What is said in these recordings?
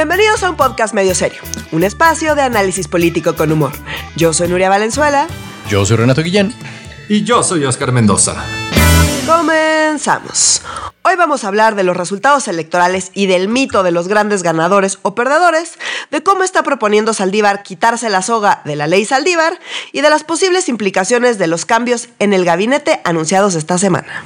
Bienvenidos a un podcast medio serio, un espacio de análisis político con humor. Yo soy Nuria Valenzuela. Yo soy Renato Guillén. Y yo soy Oscar Mendoza. Comenzamos. Hoy vamos a hablar de los resultados electorales y del mito de los grandes ganadores o perdedores, de cómo está proponiendo Saldívar quitarse la soga de la ley Saldívar y de las posibles implicaciones de los cambios en el gabinete anunciados esta semana.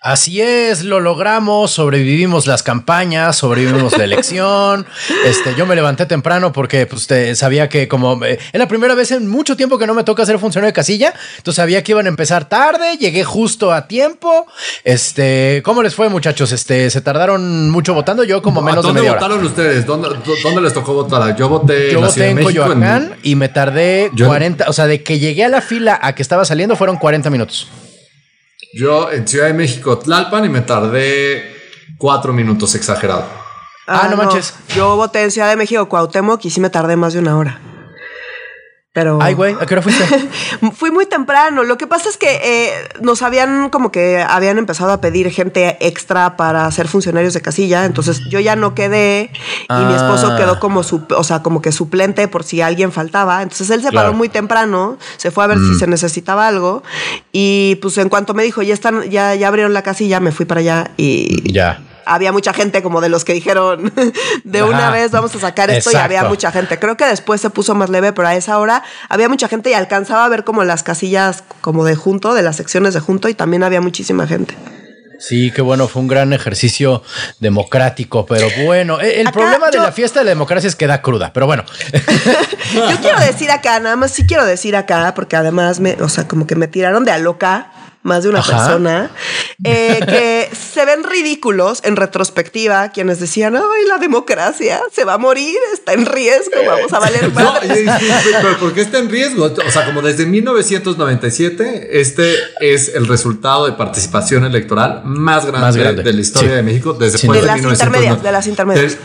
Así es, lo logramos, sobrevivimos las campañas, sobrevivimos la elección. Este, yo me levanté temprano porque pues, sabía que como eh, es la primera vez en mucho tiempo que no me toca ser funcionario de casilla, entonces sabía que iban a empezar tarde, llegué justo a tiempo. Este, ¿cómo les fue, muchachos? Este, se tardaron mucho votando, yo como menos de media hora. ¿Dónde votaron ustedes? ¿Dónde, les tocó votar? Yo voté, yo voté en, Coyoacán y me tardé 40, o sea, de que llegué a la fila a que estaba saliendo fueron 40 minutos. Yo en Ciudad de México, Tlalpan, y me tardé cuatro minutos exagerado. Ah, no, manches. Yo voté en Ciudad de México, Cuauhtémoc, y sí me tardé más de una hora. Pero. Ay, güey, ¿a qué hora fuiste? Fui muy temprano. Lo que pasa es que eh, nos habían como que habían empezado a pedir gente extra para ser funcionarios de casilla. Entonces yo ya no quedé y mi esposo ah. quedó como su, o sea, como que suplente por si alguien faltaba. Entonces él se paró muy temprano, se fue a ver si mm. se necesitaba algo. Y pues en cuanto me dijo, ya están, ya, ya abrieron la casilla, me fui para allá y. Ya había mucha gente como de los que dijeron de una vez vamos a sacar esto y había mucha gente. Creo que después se puso más leve, pero a esa hora había mucha gente y alcanzaba a ver como las casillas como de junto, de las secciones de junto y también había muchísima gente. Sí, qué bueno, fue un gran ejercicio democrático, pero bueno, e, el problema de la fiesta de la democracia es que da cruda, pero bueno. yo quiero decir acá, nada más sí quiero decir acá, porque además me, o sea, como que me tiraron de a loca más de una persona, eh, que se ven ridículos en retrospectiva, quienes decían, ay, la democracia se va a morir, está en riesgo, vamos a valer más. pero ¿por qué está en riesgo? O sea, como desde 1997, este es el resultado de participación electoral más grande, de la historia de México desde de, de, las intermedias, de las intermedias.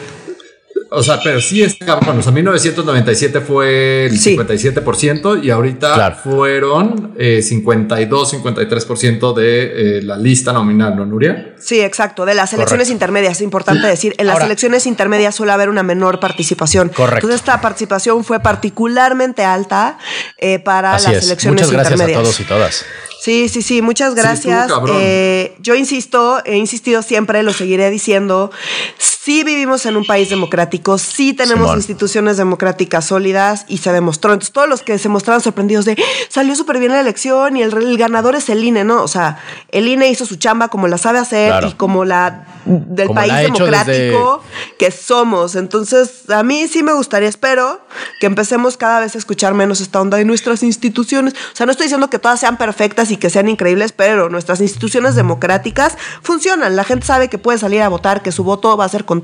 O sea, pero sí es cabrón. O sea, 1997 fue el 57% y ahorita fueron 52, eh, 53% de eh, la lista nominal, ¿no, Nuria? Sí, exacto. De las elecciones intermedias. Es importante decir, en las elecciones intermedias suele haber una menor participación. Correcto. Entonces, esta participación fue particularmente alta eh, para las elecciones Muchas gracias a todos y todas. Sí, sí, sí, muchas gracias. yo insisto, he insistido siempre, lo seguiré diciendo sí vivimos en un país democrático, sí tenemos instituciones democráticas sólidas y se demostró. Entonces, todos los que se mostraron sorprendidos de salió súper bien la elección y el, ganador es el INE, ¿no? O sea, el INE hizo su chamba como la sabe hacer y como la del país democrático que somos. Entonces, a mí sí me gustaría, espero que empecemos cada vez a escuchar menos esta onda de nuestras instituciones. O sea, no estoy diciendo que todas sean perfectas y que sean increíbles, pero nuestras instituciones democráticas funcionan. La gente sabe que puede salir a votar, que su voto va a ser con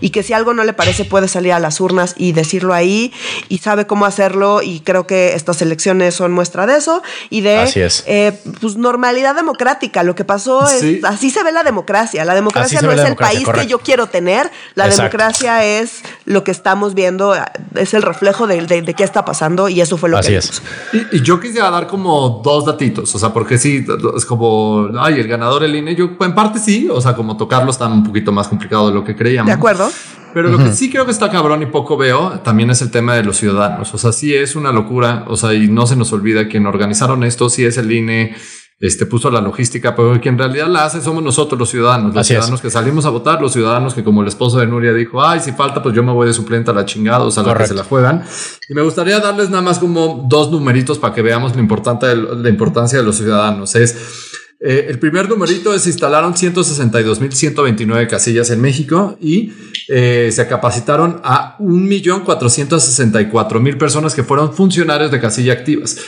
y que si algo no le parece puede salir a las urnas y decirlo ahí y sabe cómo hacerlo y creo que estas elecciones son muestra de eso y de eh, pues, normalidad democrática. Lo que pasó es, así se ve la democracia. La democracia no es el país que yo quiero tener, la democracia es lo que estamos viendo, es el reflejo de, de, qué está pasando y eso fue lo que es. Y, y, yo quisiera dar como dos datitos, o sea, porque sí, es como, ay, el ganador el INE, yo en parte sí, o sea, como tocarlo está un poquito más complicado de lo que creíamos. De acuerdo. Pero lo que sí creo que está cabrón y poco veo también es el tema de los ciudadanos. O sea, sí es una locura. O sea, y no se nos olvida quien organizaron esto, sí es el INE, este puso la logística, pero quien en realidad la hace somos nosotros los ciudadanos, los ciudadanos que salimos a votar, los ciudadanos que como el esposo de Nuria dijo, ay, si falta, pues yo me voy de suplente a la chingada, o sea, la que se la juegan. Y me gustaría darles nada más como dos numeritos para que veamos lo importante, la importancia de los ciudadanos. Es eh, el primer numerito es instalaron 162.129 casillas en México y eh, se capacitaron a 1.464.000 personas que fueron funcionarios de casilla activas.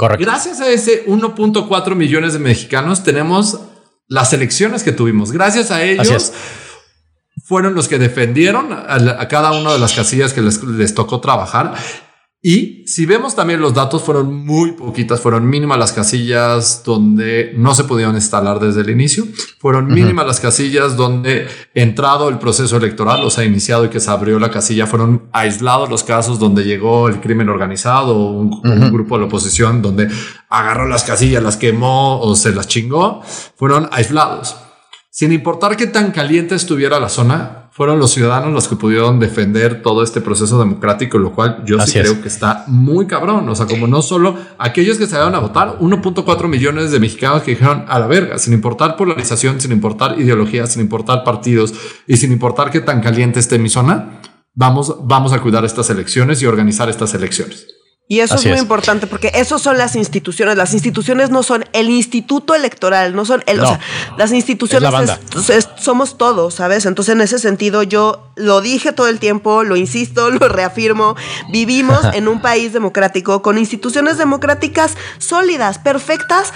Correcto. Gracias a ese 1.4 millones de mexicanos tenemos las elecciones que tuvimos. Gracias a ellos fueron los que defendieron a, cada una de las casillas que les, les tocó trabajar y si vemos también los datos fueron muy poquitas, fueron mínimas las casillas donde no se pudieron instalar desde el inicio, fueron mínimas las casillas donde entrado el proceso electoral, o sea, iniciado y que se abrió la casilla, fueron aislados los casos donde llegó el crimen organizado o un, un grupo de la oposición donde agarró las casillas, las quemó o se las chingó, fueron aislados. Sin importar qué tan caliente estuviera la zona, fueron los ciudadanos los que pudieron defender todo este proceso democrático, lo cual yo sí creo que está muy cabrón. O sea, como no solo aquellos que salieron a votar, 1.4 millones de mexicanos que dijeron a la verga, sin importar polarización, sin importar ideología, sin importar partidos y sin importar qué tan caliente esté mi zona, vamos, vamos a cuidar estas elecciones y organizar estas elecciones. Y eso es muy importante porque eso son las instituciones. Las instituciones no son el instituto electoral, no son el, o sea, las instituciones somos todos, ¿sabes? Entonces, en ese sentido, yo lo dije todo el tiempo, lo insisto, lo reafirmo. Vivimos en un país democrático con instituciones democráticas sólidas, perfectas.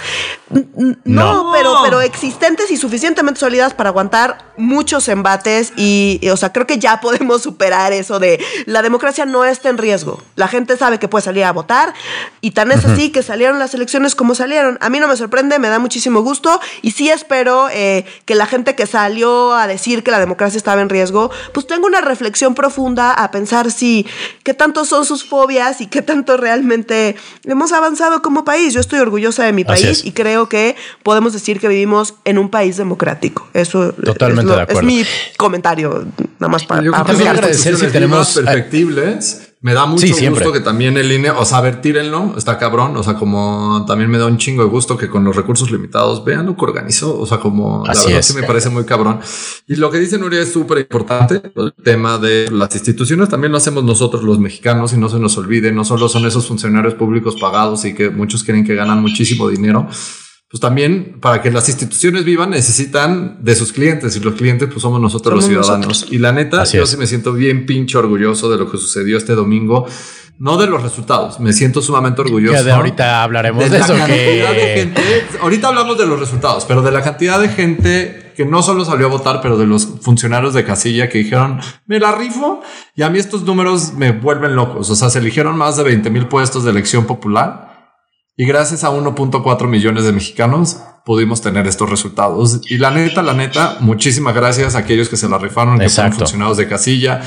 No, Pero, pero existentes y suficientemente sólidas para aguantar muchos embates. Y, y, o sea, creo que ya podemos superar eso de la democracia no está en riesgo. La gente sabe que puede salir a votar y tan es así que salieron las elecciones como salieron. A mí no me sorprende, me da muchísimo gusto y sí espero eh, que la gente que salió a decir que la democracia estaba en riesgo, pues tenga una reflexión profunda a pensar si qué tanto son sus fobias y qué tanto realmente hemos avanzado como país. Yo estoy orgullosa de mi país y creo que podemos decir que vivimos en un país democrático. Eso Totalmente es, de acuerdo. es mi comentario, nada más para, agradecer si tenemos perfectibles me da mucho gusto que también el INE, o sea, a ver, tírenlo, está cabrón. O sea, como también me da un chingo de gusto que con los recursos limitados vean lo que organizó. O sea, como la verdad sí me parece muy cabrón. Y lo que dice Nuria es súper importante. El tema de las instituciones también lo hacemos nosotros los mexicanos y no se nos olvide. No solo son esos funcionarios públicos pagados y que muchos creen que ganan muchísimo dinero pues también para que las instituciones vivan necesitan de sus clientes y los clientes pues somos nosotros los ciudadanos. Y la neta, yo sí me siento bien pinche orgulloso de lo que sucedió este domingo. No de los resultados, me siento sumamente orgulloso. de ahorita hablaremos de, eso. ahorita hablamos de los resultados, pero de la cantidad de gente que no solo salió a votar, pero de los funcionarios de casilla que dijeron, me la rifo. Y a mí estos números me vuelven locos. O sea, se eligieron más de 20 mil puestos de elección popular y gracias a 1.4 millones de mexicanos pudimos tener estos resultados. Y la neta, la neta, muchísimas gracias a aquellos que se la rifaron, que son funcionados de casilla,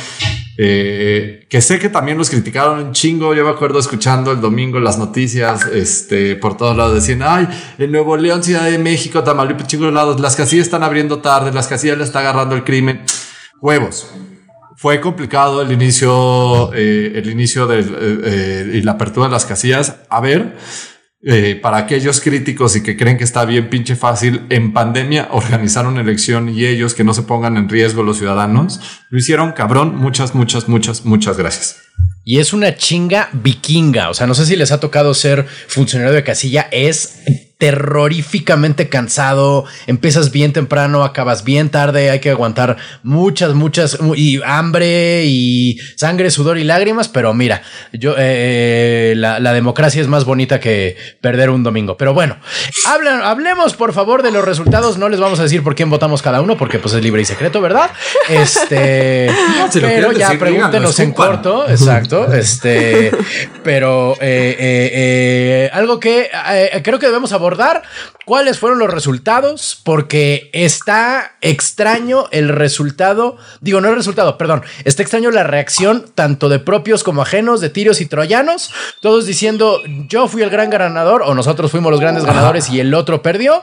eh, que sé que también los criticaron un chingo. Yo me acuerdo escuchando el domingo las noticias, este, por todos lados decían, ay, en Nuevo León, Ciudad de México, Tamaulipas, chingos lados, las casillas están abriendo tarde, las casillas le está agarrando el crimen. Huevos fue complicado el inicio, eh, el inicio de, eh, y la apertura de las casillas. A ver, eh, para aquellos críticos y que creen que está bien pinche fácil, en pandemia organizar una elección y ellos que no se pongan en riesgo los ciudadanos, lo hicieron cabrón. Muchas, muchas, muchas, muchas gracias. Y es una chinga vikinga. O sea, no sé si les ha tocado ser funcionario de casilla. Es terroríficamente cansado, empiezas bien temprano, acabas bien tarde, hay que aguantar muchas, muchas, y hambre y sangre, sudor y lágrimas, pero mira, yo, eh, la, democracia es más bonita que perder un domingo. Pero bueno, hablemos por favor de los resultados, no les vamos a decir por quién votamos cada uno, porque pues es libre y secreto, ¿verdad? Este, pero ya pregúntenos en corto, exacto, este, pero eh, eh, algo que creo que debemos abordar cuáles fueron los resultados, porque está extraño el resultado, digo, no el resultado, perdón, está extraño la reacción tanto de propios como ajenos, de tirios y troyanos, todos diciendo yo fui el gran ganador o nosotros fuimos los grandes ganadores y el otro perdió,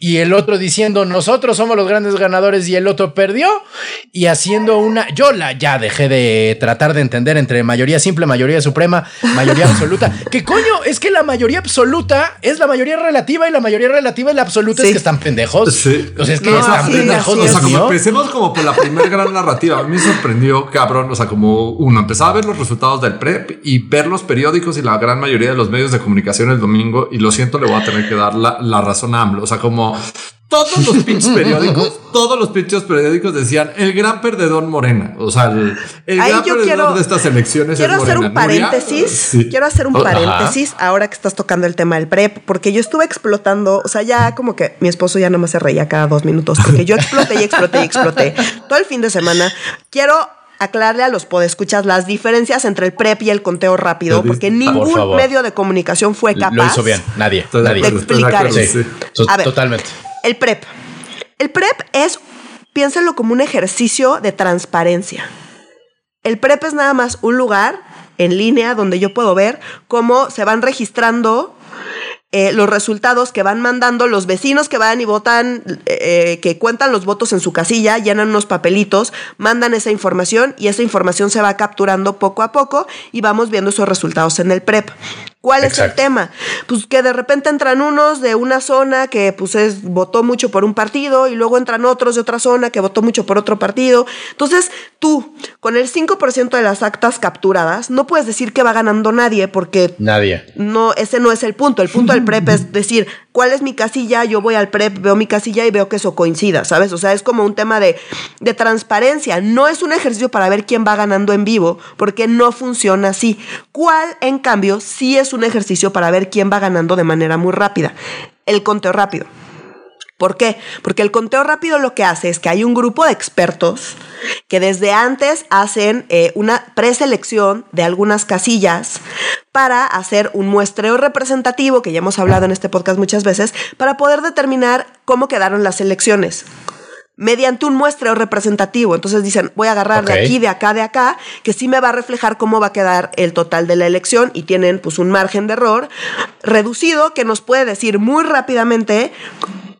y el otro diciendo nosotros somos los grandes ganadores y el otro perdió, y haciendo una, yo la ya dejé de tratar de entender entre mayoría simple, mayoría suprema, mayoría absoluta, que coño, es que la mayoría absoluta es la mayoría relativa y la mayoría relativa y la absoluta es que están pendejos. Sí. O sea, es que están pendejos. O sea, como empecemos como por la primera gran narrativa. A mí me sorprendió, cabrón. O sea, como uno empezaba a ver los resultados del PREP y ver los periódicos y la gran mayoría de los medios de comunicación el domingo. Y lo siento, le voy a tener que dar la, la razón a AMLO. O sea, como todos los pinches periódicos, todos los pinches periódicos decían el gran perdedor Morena. O sea, el, gran perdedor de estas elecciones quiero Hacer un paréntesis, Quiero hacer un paréntesis ahora que estás tocando el tema del PREP, porque yo estuve explotando, o sea, ya como que mi esposo ya no me se reía cada dos minutos, porque yo exploté y exploté y exploté todo el fin de semana. Quiero aclararle a los podescuchas las diferencias entre el PREP y el conteo rápido, porque ningún medio de comunicación fue capaz. Lo hizo bien, nadie. De explicar eso. Totalmente. El PREP. El PREP es, piénsenlo como un ejercicio de transparencia. El PREP es nada más un lugar en línea donde yo puedo ver cómo se van registrando eh, los resultados que van mandando los vecinos que van y votan, eh, que cuentan los votos en su casilla, llenan unos papelitos, mandan esa información y esa información se va capturando poco a poco y vamos viendo esos resultados en el PREP. ¿Cuál es el tema? Pues que de repente entran unos de una zona que pues es, votó mucho por un partido y luego entran otros de otra zona que votó mucho por otro partido. Entonces, tú, con el 5% de las actas capturadas, no puedes decir que va ganando nadie porque... Nadie. No, ese no es el punto. El punto del PREP es decir, ¿cuál es mi casilla? Yo voy al PREP, veo mi casilla y veo que eso coincida, ¿sabes? O sea, es como un tema de, de transparencia. No es un ejercicio para ver quién va ganando en vivo, porque no funciona así. ¿Cuál, en cambio, sí es un ejercicio para ver quién va ganando de manera muy rápida. El conteo rápido. ¿Por qué? Porque el conteo rápido lo que hace es que hay un grupo de expertos que desde antes hacen eh, una preselección de algunas casillas para hacer un muestreo representativo, que ya hemos hablado en este podcast muchas veces, para poder determinar cómo quedaron las elecciones mediante un muestreo representativo. Entonces dicen, voy a agarrar de aquí, de acá, de acá, que sí me va a reflejar cómo va a quedar el total de la elección y tienen pues un margen de error reducido que nos puede decir muy rápidamente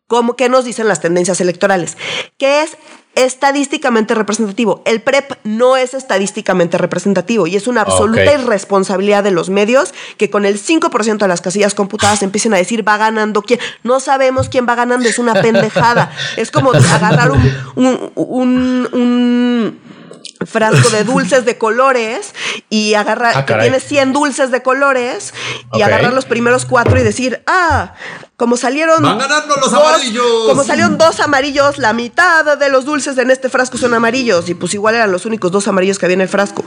cómo, qué nos dicen las tendencias electorales, que es estadísticamente representativo. El PREP no es estadísticamente representativo y es una absoluta irresponsabilidad de los medios que con el 5% de las casillas computadas empiecen a decir va ganando quién. No sabemos quién va ganando, es una pendejada. es como agarrar un, un, frasco de dulces de colores y agarrar, ah, que tiene 100 dulces de colores y agarrar los primeros cuatro y decir, ah, como salieron. Van ganando los amarillos. Como salieron dos amarillos, la mitad de los dulces en este frasco son amarillos. Y pues igual eran los únicos dos amarillos que había en el frasco.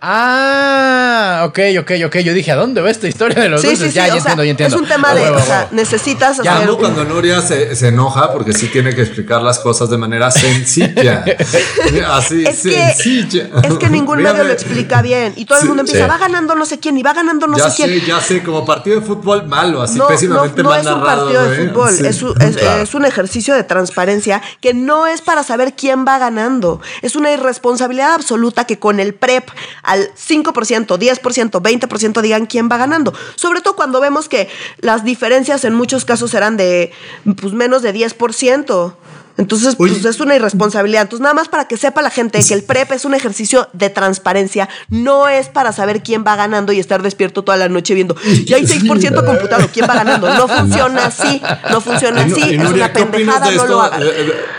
Ah, ok, ok, ok. Yo dije, ¿a dónde va esta historia de los dulces? ya, ya entiendo, ya entiendo. Es un tema de, o sea, necesitas ya, hacer. cuando Nuria se, se, enoja porque sí tiene que explicar las cosas de manera sencilla. Así, es sencilla. Que, es que ningún medio lo explica bien. Y todo el mundo empieza, va ganando no sé quién y va ganando no sé quién. Ya sé, como partido de fútbol malo, así pésimamente no, un partido de fútbol, es, un, ejercicio de transparencia que no es para saber quién va ganando. Es una irresponsabilidad absoluta que con el PREP al 5%, 10%, 20% digan quién va ganando. Sobre todo cuando vemos que las diferencias en muchos casos eran de pues, menos de 10%. Entonces, pues es una irresponsabilidad. Entonces, nada más para que sepa la gente que el PREP es un ejercicio de transparencia, no es para saber quién va ganando y estar despierto toda la noche viendo, ya hay 6% computado, ¿quién va ganando? No funciona así, no funciona así, es una pendejada, no lo hagan.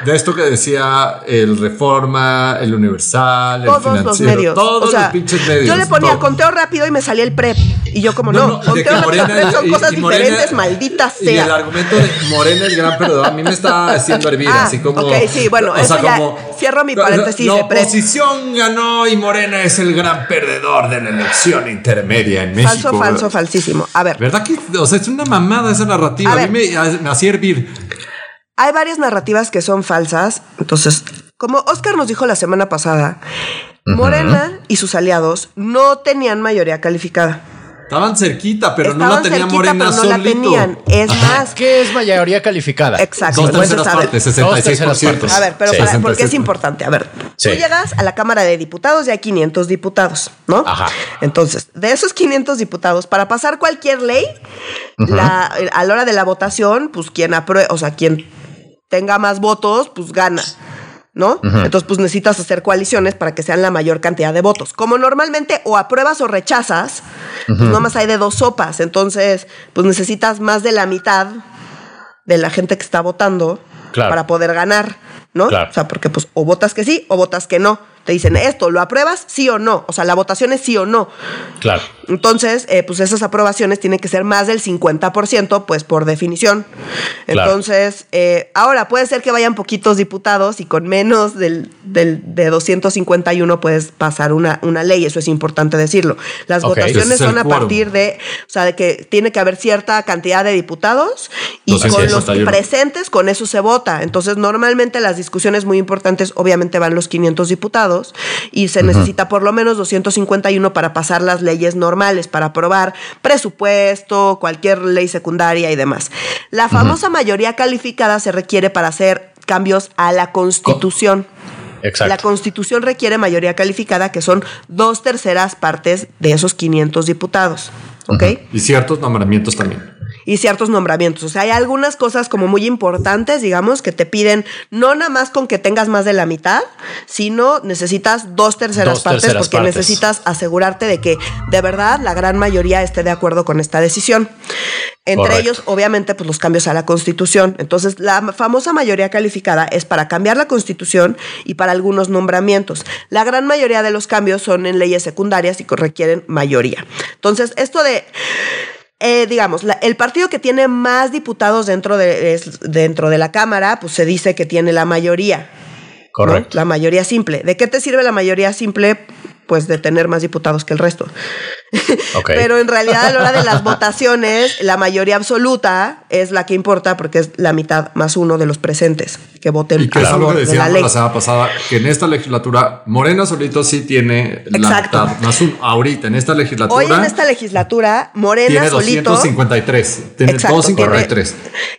De, esto que decía el Reforma, el Universal, todos el los medios. Todos los pinches medios. Yo le ponía conteo rápido y me salía el PREP. Y yo como, no, conteo rápido son cosas diferentes, malditas sea. Y el argumento de Morena el gran perdedor, a mí me está haciendo hervir. Ah, Ok, sí, bueno, eso ya cierro mi paréntesis. La, oposición ganó y Morena es el gran perdedor de la elección intermedia en México. Falso, falso, falsísimo. A ver. ¿Verdad que, o sea, es una mamada esa narrativa? A, mí me, hacía hervir. Hay varias narrativas que son falsas. Entonces, como Oscar nos dijo la semana pasada, Morena y sus aliados no tenían mayoría calificada. Estaban cerquita, pero no la tenían Morena pero no la tenían. Es más. ¿Qué es mayoría calificada? Exacto. Dos terceras partes, 66%. A ver, pero para, porque es importante. A ver, tú llegas a la Cámara de Diputados y hay 500 diputados, ¿no? Ajá. Entonces, de esos 500 diputados, para pasar cualquier ley, la, a la hora de la votación, pues quien apruebe, o sea, quien tenga más votos, pues gana. ¿No? Entonces, pues necesitas hacer coaliciones para que sean la mayor cantidad de votos. Como normalmente o apruebas o rechazas, pues nomás hay de dos sopas. Entonces, pues necesitas más de la mitad de la gente que está votando para poder ganar, ¿no? O sea, porque pues o votas que sí o votas que no te dicen esto, ¿lo apruebas? Sí o no. O sea, la votación es sí o no. Claro. Entonces, eh, pues esas aprobaciones tienen que ser más del 50%, pues por definición. Entonces, eh, ahora puede ser que vayan poquitos diputados y con menos del, del, de 251 puedes pasar una, una ley. Eso es importante decirlo. Las votaciones son a partir de, o sea, de que tiene que haber cierta cantidad de diputados y con los presentes, con eso se vota. Entonces, normalmente las discusiones muy importantes, obviamente van los 500 diputados y se necesita por lo menos 251 para pasar las leyes normales, para aprobar presupuesto, cualquier ley secundaria y demás. La famosa mayoría calificada se requiere para hacer cambios a la Constitución. Exacto. La Constitución requiere mayoría calificada, que son dos terceras partes de esos 500 diputados. ¿Ok? Y ciertos nombramientos también. Y ciertos nombramientos. O sea, hay algunas cosas como muy importantes, digamos, que te piden no nada más con que tengas más de la mitad, sino necesitas dos terceras partes porque necesitas asegurarte de que de verdad la gran mayoría esté de acuerdo con esta decisión. Entre ellos, obviamente, pues los cambios a la Constitución. Entonces, la famosa mayoría calificada es para cambiar la Constitución y para algunos nombramientos. La gran mayoría de los cambios son en leyes secundarias y requieren mayoría. Entonces, esto de eh, digamos, el partido que tiene más diputados dentro de, dentro de la Cámara, pues se dice que tiene la mayoría. Correcto. La mayoría simple. ¿De qué te sirve la mayoría simple? Pues de tener más diputados que el resto. Pero en realidad a la hora de las votaciones, la mayoría absoluta es la que importa porque es la mitad más uno de los presentes que voten y que a favor de la ley. la semana pasada que en esta legislatura Morena solito sí tiene la mitad más uno. Ahorita en esta legislatura. Hoy en esta legislatura Morena tiene solito 253. Tiene 253.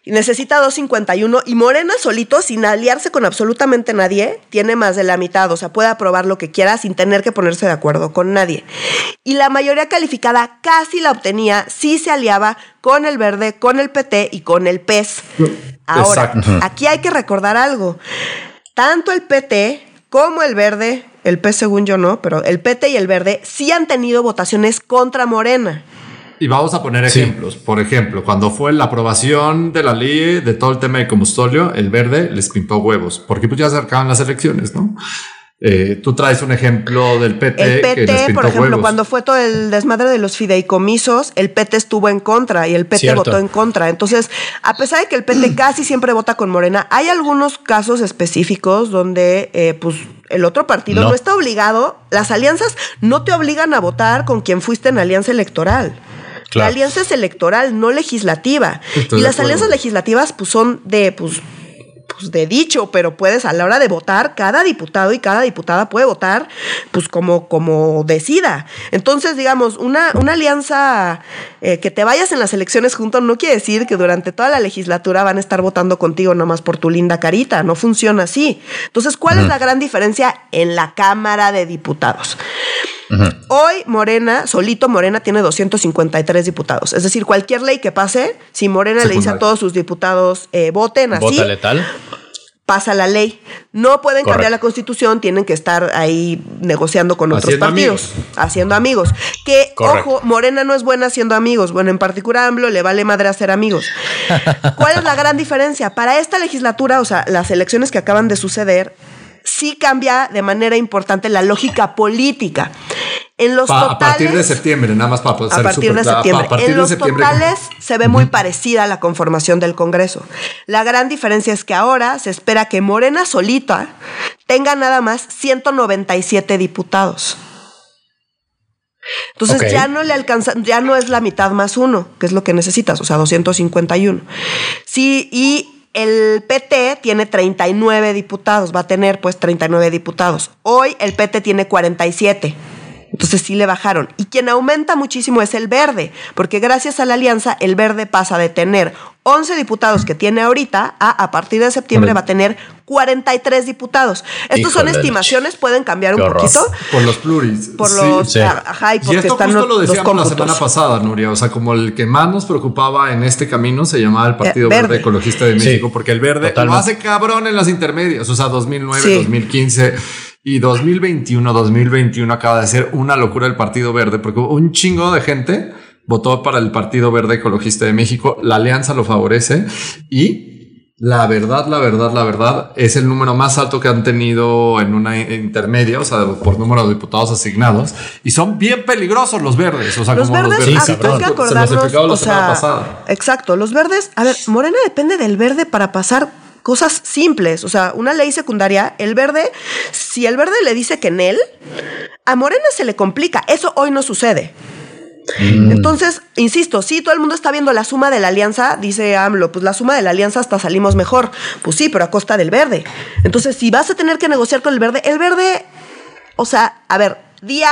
necesita 251 y Morena solito sin aliarse con absolutamente nadie tiene más de la mitad, o sea, puede aprobar lo que quiera sin tener que ponerse de acuerdo con nadie. Y la mayoría calificada casi la obtenía si se aliaba con el verde, con el PT y con el PES. Ahora, aquí hay que recordar algo. Tanto el PT como el verde, el PES según yo no, pero el PT y el verde sí han tenido votaciones contra Morena. Y vamos a poner ejemplos. Por ejemplo, cuando fue la aprobación de la ley de todo el tema de combustorio, el verde les pintó huevos, porque pues ya se acercaban las elecciones, ¿no? Eh, tú traes un ejemplo del PT. El PT, por ejemplo, cuando fue todo el desmadre de los fideicomisos, el PT estuvo en contra y el PT votó en contra. Entonces, a pesar de que el PT casi siempre vota con Morena, hay algunos casos específicos donde, eh, pues, el otro partido no. está obligado, las alianzas no te obligan a votar con quien fuiste en alianza electoral. La alianza es electoral, no legislativa. y las alianzas legislativas, pues, son de, pues, pues, de dicho, pero puedes a la hora de votar, cada diputado y cada diputada puede votar pues como, como decida. Entonces, digamos, una, una alianza eh, que te vayas en las elecciones juntos no quiere decir que durante toda la legislatura van a estar votando contigo nomás por tu linda carita, no funciona así. Entonces, ¿cuál es la gran diferencia en la Cámara de Diputados? Hoy Morena, solito Morena, tiene 253 diputados. Es decir, cualquier ley que pase, si Morena le dice a todos sus diputados eh, voten así. ¿Vota letal? Pasa la ley. No pueden cambiar la constitución, tienen que estar ahí negociando con otros partidos, haciendo amigos. Que, ojo, Morena no es buena haciendo amigos. Bueno, en particular AMLO le vale madre hacer amigos. ¿Cuál es la gran diferencia? Para esta legislatura, o sea, las elecciones que acaban de suceder, sí cambia de manera importante la lógica política. En los totales, a partir de septiembre, nada más para poder A partir de septiembre. en los totales se ve muy parecida la conformación del Congreso. La gran diferencia es que ahora se espera que Morena solita tenga nada más 197 diputados. Entonces ya no le alcanza, ya no es la mitad más uno, que es lo que necesitas, o sea, 251. Sí, y el PT tiene 39 diputados, va a tener pues 39 diputados. Hoy el PT tiene 47. Entonces sí le bajaron. Y quien aumenta muchísimo es el verde, porque gracias a la alianza el verde pasa de tener 11 diputados que tiene ahorita a a partir de septiembre va a tener 43 diputados. Estas son estimaciones, pueden cambiar un poquito. Por los pluris. Por los. Ajá, y, porque esto están justo lo decíamos la semana pasada, Nuria. O sea, como el que más nos preocupaba en este camino se llamaba el Partido Verde. Ecologista de México, porque el verde lo hace cabrón en las intermedias. O sea, 2009, 2015 y 2021, 2021 acaba de ser una locura el Partido Verde, porque un chingo de gente votó para el Partido Verde Ecologista de México. La alianza lo favorece y la verdad, la verdad, la verdad es el número más alto que han tenido en una intermedia, o sea, por número de diputados asignados. Y son bien peligrosos los verdes. O sea, los como verdes, los verdes. hay que acordarnos, o sea, Exacto, los verdes, a ver, Morena depende del verde para pasar cosas simples. O sea, una ley secundaria, el verde, si el verde le dice que en él, a Morena se le complica. Eso hoy no sucede. Mm. Entonces, insisto, sí, todo el mundo está viendo la suma de la alianza, dice AMLO, pues la suma de la alianza hasta salimos mejor. Pues sí, pero a costa del verde. Entonces, si vas a tener que negociar con el verde, el verde, o sea, a ver, día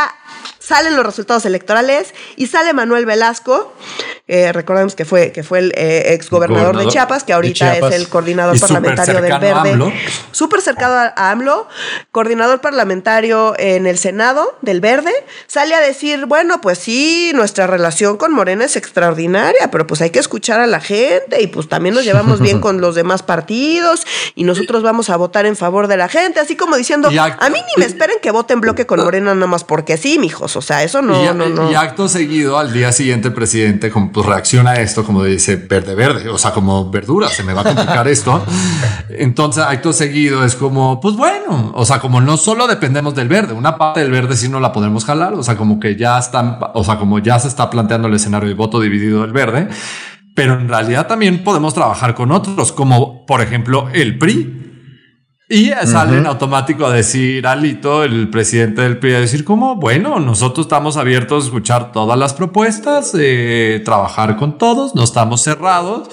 salen los resultados electorales y sale Manuel Velasco Eh, recordemos que fue, que fue el eh, ex gobernador de Chiapas, que ahorita es el coordinador parlamentario del Verde. Súper cercano a AMLO, coordinador parlamentario en el Senado del Verde, sale a decir, bueno, pues sí, nuestra relación con Morena es extraordinaria, pero pues hay que escuchar a la gente y pues también nos llevamos bien con los demás partidos y nosotros vamos a votar en favor de la gente, así como diciendo, a mí ni me esperen que vote en bloque con Morena nada más porque sí, mijos, o sea, eso no, y, no, no. Y acto seguido, al día siguiente el presidente como, pues, reacciona a esto como dice, verde, verde, o sea, como verdura, se me va a complicar esto. Entonces, acto seguido es como, pues bueno, o sea, como no solo dependemos del verde, una parte del verde sí no la podemos jalar, o sea, como que ya están, o sea, como ya se está planteando el escenario de voto dividido del verde, pero en realidad también podemos trabajar con otros, como por ejemplo el PRI. Y sale en automático a decir Alito, el presidente del PRI, a decir como, bueno, nosotros estamos abiertos a escuchar todas las propuestas, eh, trabajar con todos, no estamos cerrados,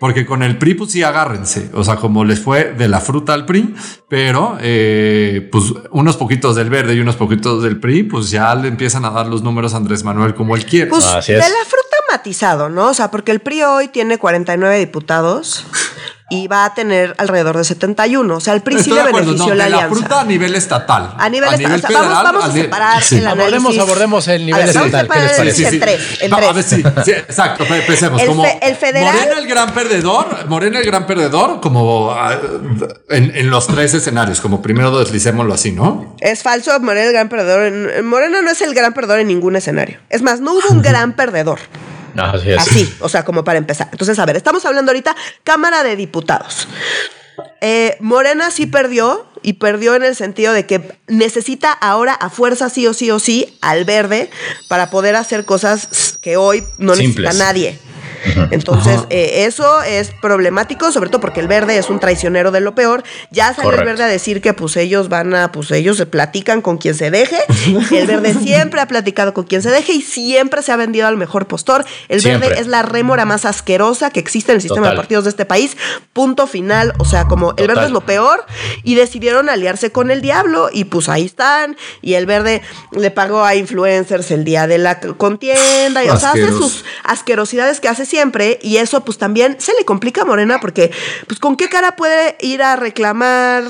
porque con el PRI pues sí agárrense, o sea, como les fue de la fruta al PRI, pero eh, pues unos poquitos del verde y unos poquitos del PRI, pues ya le empiezan a dar los números a Andrés Manuel como él quiere. Pues de la fruta matizado, ¿no? O sea, porque el PRI hoy tiene 49 diputados y va a tener alrededor de 71. O sea, el PRI sí le benefició no, la alianza. La fruta a nivel estatal. A nivel, estatal. Federal, vamos, a separar el análisis. Abordemos, abordemos el nivel estatal. Tres. En A ver, sí, sí exacto. Empecemos. El, como el federal. Morena el gran perdedor. Morena el gran perdedor, como ah, en, en, los tres escenarios. Como primero deslicémoslo así, ¿no? Es falso. Morena el gran perdedor. Morena no es el gran perdedor en ningún escenario. Es más, no hubo un gran perdedor. Así, o sea, como para empezar. Entonces, a ver, estamos hablando ahorita Cámara de Diputados. Eh, Morena sí perdió y perdió en el sentido de que necesita ahora a fuerza sí o sí o sí al verde para poder hacer cosas que hoy no necesita nadie. Entonces, eh, eso es problemático, sobre todo porque el verde es un traicionero de lo peor. Ya salió el verde a decir que pues ellos van a, pues ellos se platican con quien se deje. El verde siempre ha platicado con quien se deje y siempre se ha vendido al mejor postor. El verde es la rémora más asquerosa que existe en el sistema de partidos de este país. Punto final. O sea, como el verde es lo peor y decidieron aliarse con el diablo y pues ahí están. Y el verde le pagó a influencers el día de la contienda y o sea, hace sus asquerosidades que hace siempre y eso pues también se le complica a Morena porque pues con qué cara puede ir a reclamar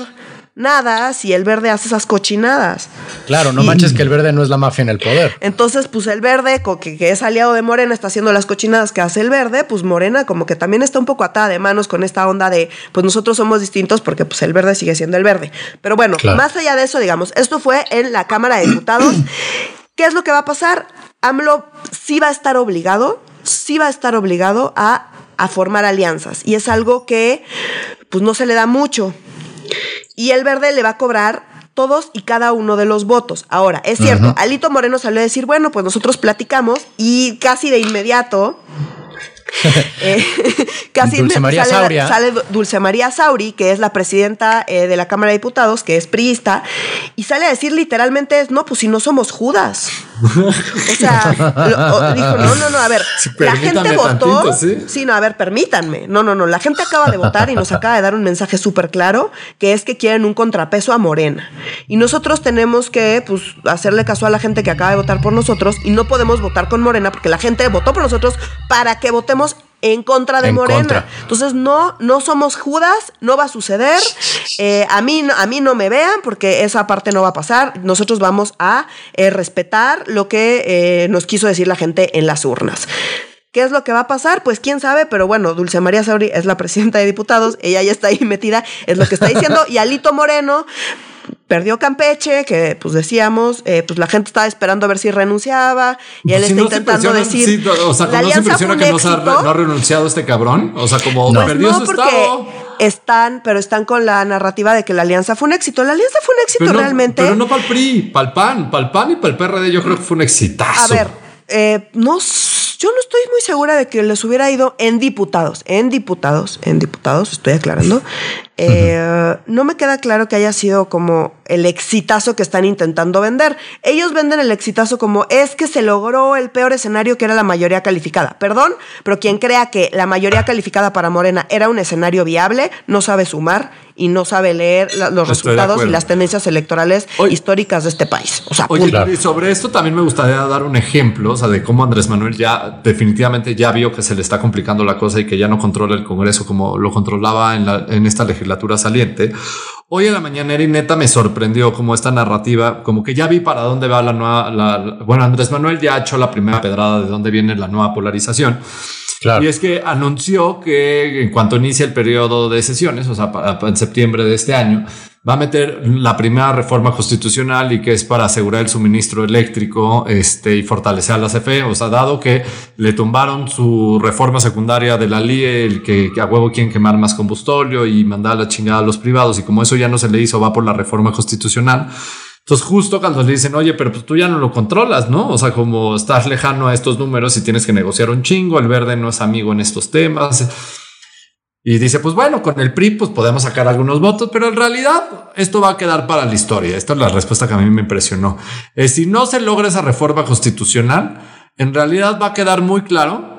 nada si el verde hace esas cochinadas. Claro, no manches que el verde no es la mafia en el poder. Entonces, pues el verde, que, que, es aliado de Morena, está haciendo las cochinadas que hace el verde, pues Morena como que también está un poco atada de manos con esta onda de, pues nosotros somos distintos porque pues el verde sigue siendo el verde. Pero bueno, más allá de eso, digamos, esto fue en la Cámara de Diputados. ¿Qué es lo que va a pasar? AMLO sí va a estar obligado sí va a estar obligado a, formar alianzas. Y es algo que pues no se le da mucho. Y el verde le va a cobrar todos y cada uno de los votos. Ahora, es cierto, Alito Moreno salió a decir, bueno, pues nosotros platicamos y casi de inmediato eh, casi Dulce María sale, sale, Dulce María Sauri, que es la presidenta eh, de la Cámara de Diputados, que es priista, y sale a decir literalmente, no, pues si no somos Judas. o sea, dijo, no, no, no, a ver, la gente votó. ¿sí? no, a ver, permítanme. No, no, no, la gente acaba de votar y nos acaba de dar un mensaje súper claro, que es que quieren un contrapeso a Morena. Y nosotros tenemos que, pues, hacerle caso a la gente que acaba de votar por nosotros y no podemos votar con Morena porque la gente votó por nosotros para que votemos en contra de Morena. Entonces, no, no somos Judas, no va a suceder. Eh, a, mí, a mí no me vean porque esa parte no va a pasar. Nosotros vamos a eh, respetar lo que eh, nos quiso decir la gente en las urnas. ¿Qué es lo que va a pasar? Pues quién sabe, pero bueno, Dulce María Sauri es la presidenta de diputados, ella ya está ahí metida, es lo que está diciendo, y Alito Moreno perdió Campeche, que pues decíamos, eh, pues la gente estaba esperando a ver si renunciaba y él pues está intentando decir. Sí, o sea, ¿no se impresiona que no, ha, renunciado este cabrón? O sea, como perdió su estado. Están, pero están con la narrativa de que la alianza fue un éxito. La alianza fue un éxito realmente. Pero no para el PRI, para el PAN, para el PAN y para el PRD, yo creo que fue un exitazo. A ver, eh, no, yo no estoy muy segura de que les hubiera ido en diputados, en diputados, en diputados, estoy aclarando, eh, no me queda claro que haya sido como el exitazo que están intentando vender. Ellos venden el exitazo como es que se logró el peor escenario que era la mayoría calificada. Perdón, pero quien crea que la mayoría calificada para Morena era un escenario viable, no sabe sumar y no sabe leer los resultados y las tendencias electorales históricas de este país. O sea, y sobre esto también me gustaría dar un ejemplo, o sea, de cómo Andrés Manuel ya definitivamente ya vio que se le está complicando la cosa y que ya no controla el Congreso como lo controlaba en, la, en esta legislatura saliente. Hoy en la mañanera y neta me sorprendió como esta narrativa, como que ya vi para dónde va la nueva, la, bueno, Andrés Manuel ya ha hecho la primera pedrada de dónde viene la nueva polarización. Y es que anunció que en cuanto inicie el periodo de sesiones, o sea, en septiembre de este año, va a meter la primera reforma constitucional y que es para asegurar el suministro eléctrico este, y fortalecer a la CFE. O sea, dado que le tumbaron su reforma secundaria de la LIE, el que, a huevo quieren quemar más combustóleo y mandar la chingada a los privados, y como eso ya no se le hizo, va por la reforma constitucional. Entonces, justo cuando le dicen, oye, pero pues tú ya no lo controlas, ¿no? O sea, como estás lejano a estos números y tienes que negociar un chingo, el verde no es amigo en estos temas. Y dice, pues bueno, con el PRI pues podemos sacar algunos votos, pero en realidad esto va a quedar para la historia. Esta es la respuesta que a mí me impresionó. si no se logra esa reforma constitucional, en realidad va a quedar muy claro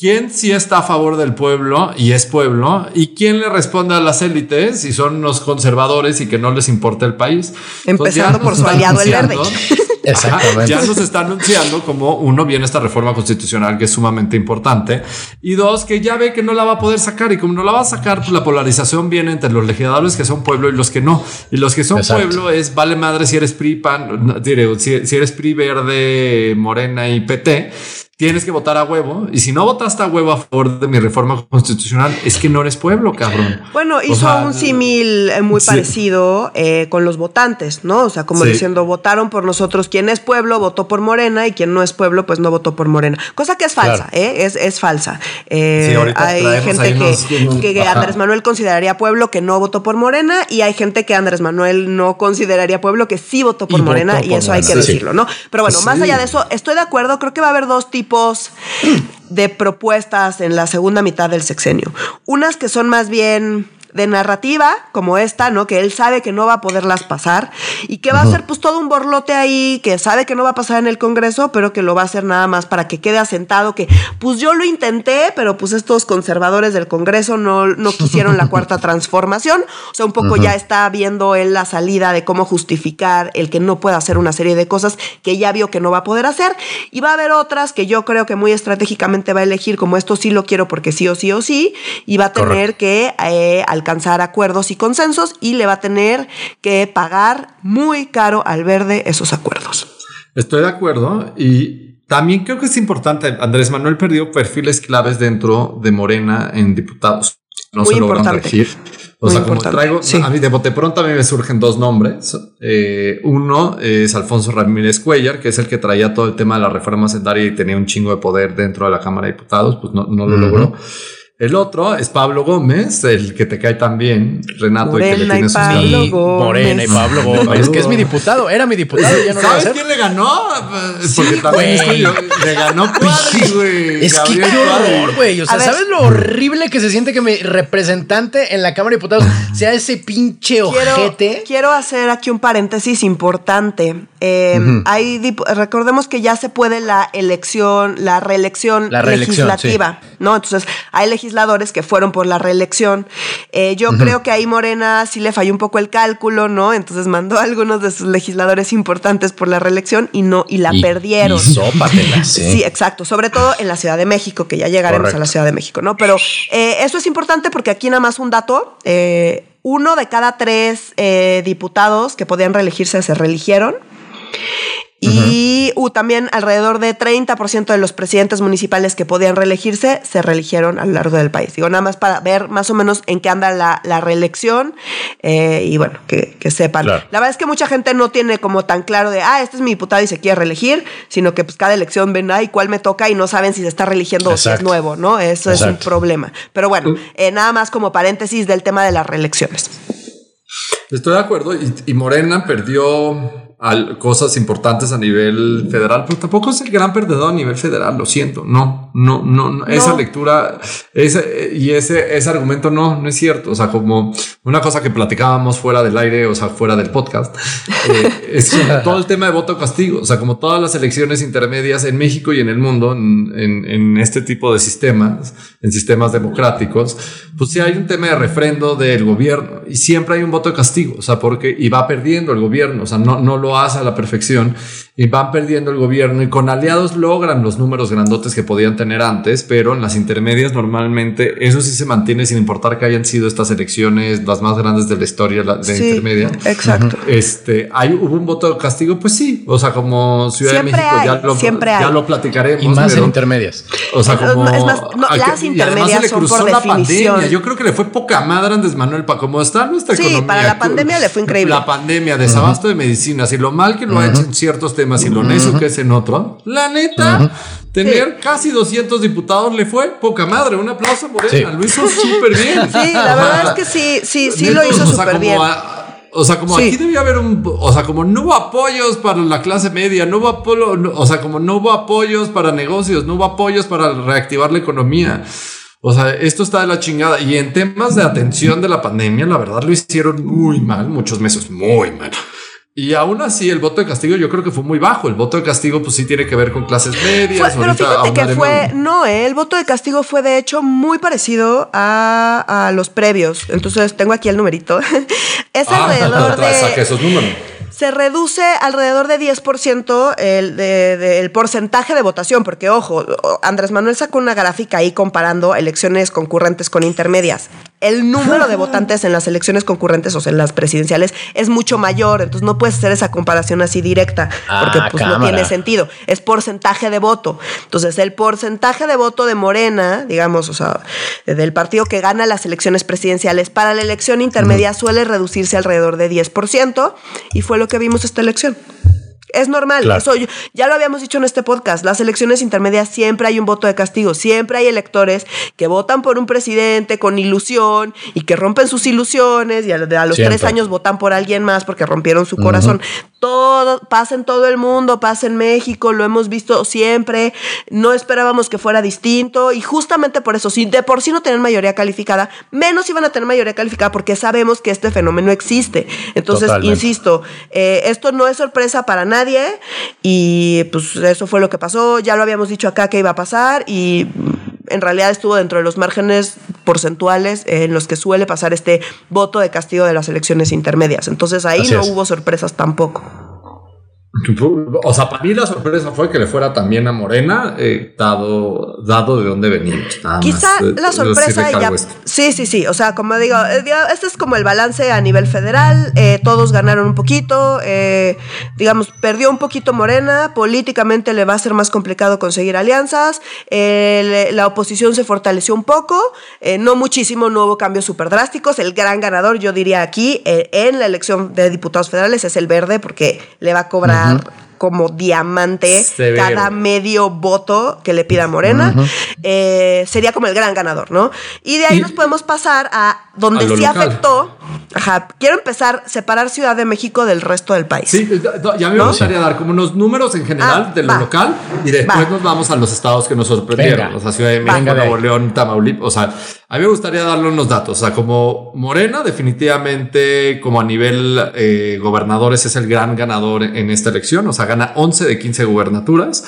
quién sí está a favor del pueblo y es pueblo y quién le responde a las élites y son los conservadores y que no les importa el país. Empezando por su aliado el verde. Ya nos está anunciando como uno viene esta reforma constitucional que es sumamente importante y dos que ya ve que no la va a poder sacar y como no la va a sacar pues la polarización viene entre los legisladores que son pueblo y los que no. Y los que son pueblo es vale madre si eres PRI pan diré, si, si eres PRI verde morena y PT tienes que votar a huevo. Y si no votaste a huevo a favor de mi reforma constitucional, es que no eres pueblo, cabrón. Bueno, hizo un símil eh, muy parecido eh, con los votantes, ¿no? O sea, como diciendo, votaron por nosotros. Quien es pueblo votó por Morena y quien no es pueblo, pues no votó por Morena. Cosa que es falsa, ¿eh? Es, es falsa. Eh, hay gente que, que Andrés Manuel consideraría pueblo que no votó por Morena y hay gente que Andrés Manuel no consideraría pueblo que sí votó por Morena y eso hay que decirlo, ¿no? Pero bueno, más allá de eso, estoy de acuerdo. Creo que va a haber dos tipos de propuestas en la segunda mitad del sexenio. Unas que son más bien de narrativa como esta, ¿no? Que él sabe que no va a poderlas pasar y que va a ser pues todo un borlote ahí, que sabe que no va a pasar en el Congreso, pero que lo va a hacer nada más para que quede asentado, que pues yo lo intenté, pero pues estos conservadores del Congreso no, no quisieron la cuarta transformación, o sea, un poco ya está viendo él la salida de cómo justificar el que no pueda hacer una serie de cosas que ya vio que no va a poder hacer. Y va a haber otras que yo creo que muy estratégicamente va a elegir como esto sí lo quiero porque sí o sí o sí y va a tener que eh, alcanzar acuerdos y consensos y le va a tener que pagar muy caro al verde esos acuerdos. Estoy de acuerdo y también creo que es importante. Andrés Manuel perdió perfiles claves dentro de Morena en diputados. No se logran regir. O sea, como traigo, a mí de bote pronto a mí me surgen dos nombres. Eh, uno es Alfonso Ramírez Cuellar, que es el que traía todo el tema de la reforma sendaria y tenía un chingo de poder dentro de la Cámara de Diputados, pues no, no lo logró. El otro es Pablo Gómez, el que te cae también, Renato, Morena y que le tiene sus Morena y Pablo Gómez, que es mi diputado, era mi diputado. Ya no ¿Sabes quién le ganó? Porque también le ganó Cuadri, güey. Es que qué horror, güey. O sea, ¿sabes lo horrible que se siente que mi representante en la Cámara de Diputados sea ese pinche ojete? Quiero, hacer aquí un paréntesis importante. Eh, hay, recordemos que ya se puede la elección, la reelección, legislativa, ¿no? Entonces, hay legislación legisladores que fueron por la reelección. Eh, yo creo que ahí Morena sí le falló un poco el cálculo, ¿no? Entonces mandó a algunos de sus legisladores importantes por la reelección y no, y la perdieron. Y sí, exacto. Sobre todo en la Ciudad de México, que ya llegaremos a la Ciudad de México, ¿no? Pero eh, eso es importante porque aquí nada más un dato. Eh, uno de cada tres diputados que podían reelegirse se reeligieron. Y uh, también alrededor de 30% de los presidentes municipales que podían reelegirse se reeligieron a lo largo del país. Digo, nada más para ver más o menos en qué anda la, la reelección eh, y bueno, que, que sepan. La verdad es que mucha gente no tiene como tan claro de, ah, este es mi diputado y se quiere reelegir, sino que pues cada elección ven, ay, cuál me toca y no saben si se está reeligiendo o si es nuevo, ¿no? Eso es un problema. Pero bueno, eh, nada más como paréntesis del tema de las reelecciones. Estoy de acuerdo y Morena perdió cosas importantes a nivel federal, pero tampoco es el gran perdedor a nivel federal, lo siento, no. no, no, no, esa lectura ese, y ese, ese argumento no, no es cierto. O sea, como una cosa que platicábamos fuera del aire, o sea, fuera del podcast, eh, es todo el tema de voto castigo. O sea, como todas las elecciones intermedias en México y en el mundo, en, en, este tipo de sistemas, en sistemas democráticos, pues sí hay un tema de refrendo del gobierno y siempre hay un voto de castigo. O sea, porque y va perdiendo el gobierno. O sea, no, no lo hace a la perfección y van perdiendo el gobierno y con aliados logran los números grandotes que podían tener antes, pero en las intermedias normalmente eso sí se mantiene sin importar que hayan sido estas elecciones las más grandes de la historia de sí, intermedia. Exacto. Este, hay hubo un voto de castigo, pues sí, o sea, como Ciudad de México ya lo ya lo platicaremos y más en intermedias. O sea, como es más, las intermedias son por definición. Pandemia. Yo creo que le fue poca madre a Andrés Manuel para cómo está nuestra sí, economía. para la pandemia le fue increíble. La pandemia, desabasto de medicinas y lo mal que lo ha hecho en ciertos temas y lo necio que es en otro. La neta, tener casi 200 diputados le fue poca madre. Un aplauso por Morena. Lo hizo súper bien. Sí, la verdad es que sí, sí, sí lo hizo súper bien. o sea, como aquí debía haber un, o sea, como no hubo apoyos para la clase media, no hubo apoyo, o sea, como no hubo apoyos para negocios, no hubo apoyos para reactivar la economía. O sea, esto está de la chingada. Y en temas de atención de la pandemia, la verdad lo hicieron muy mal, muchos meses muy mal. Y aún así, el voto de castigo yo creo que fue muy bajo. El voto de castigo, pues sí tiene que ver con clases medias. pero fíjate que fue, no, ¿eh? el voto de castigo fue de hecho muy parecido a, a los previos. Entonces tengo aquí el numerito. es ah, alrededor de. esos números se reduce alrededor de 10% el, el porcentaje de votación, porque ojo, Andrés Manuel sacó una gráfica ahí comparando elecciones concurrentes con intermedias. El número de votantes en las elecciones concurrentes o sea, en las presidenciales es mucho mayor, entonces no puedes hacer esa comparación así directa, porque ah, pues, no tiene sentido, es porcentaje de voto. Entonces, el porcentaje de voto de Morena, digamos, o sea, del partido que gana las elecciones presidenciales para la elección intermedia suele reducirse alrededor de 10% y fue lo que vimos esta elección. Es normal. Eso ya lo habíamos dicho en este podcast. Las elecciones intermedias siempre hay un voto de castigo. Siempre hay electores que votan por un presidente con ilusión y que rompen sus ilusiones y a, los tres años votan por alguien más porque rompieron su corazón. Todo pasa en todo el mundo, pasa en México, lo hemos visto siempre. No esperábamos que fuera distinto y justamente por eso, si de por sí no tienen mayoría calificada, menos iban a tener mayoría calificada porque sabemos que este fenómeno existe. Entonces, insisto, eh, esto no es sorpresa para nadie y pues eso fue lo que pasó, ya lo habíamos dicho acá que iba a pasar y en realidad estuvo dentro de los márgenes porcentuales en los que suele pasar este voto de castigo de las elecciones intermedias. Entonces ahí no hubo sorpresas tampoco. O sea, para mí la sorpresa fue que le fuera también a Morena, eh, dado, dado de dónde venimos. Quizá eh, la sorpresa ya. Sí, sí, sí. O sea, como digo, eh, este es como el balance a nivel federal. todos ganaron un poquito. digamos, perdió un poquito Morena. Políticamente le va a ser más complicado conseguir alianzas. la oposición se fortaleció un poco. no muchísimo, no hubo cambios súper drásticos. El gran ganador, yo diría aquí, en la elección de diputados federales es el verde, porque le va a cobrar como diamante cada medio voto que le pida Morena. Eh, sería como el gran ganador, ¿no? Y de ahí nos podemos pasar a donde sí afectó. Ajá, quiero empezar a separar Ciudad de México del resto del país. Sí, ya me gustaría dar como unos números en general ah, de lo local y después nos vamos a los estados que nos sorprendieron. O sea, Ciudad de México, Nuevo León, Tamaulipas. O sea, a mí me gustaría darle unos datos. O sea, como Morena, definitivamente, como a nivel eh, gobernadores, es el gran ganador en esta elección. O sea, gana 11 de 15 gubernaturas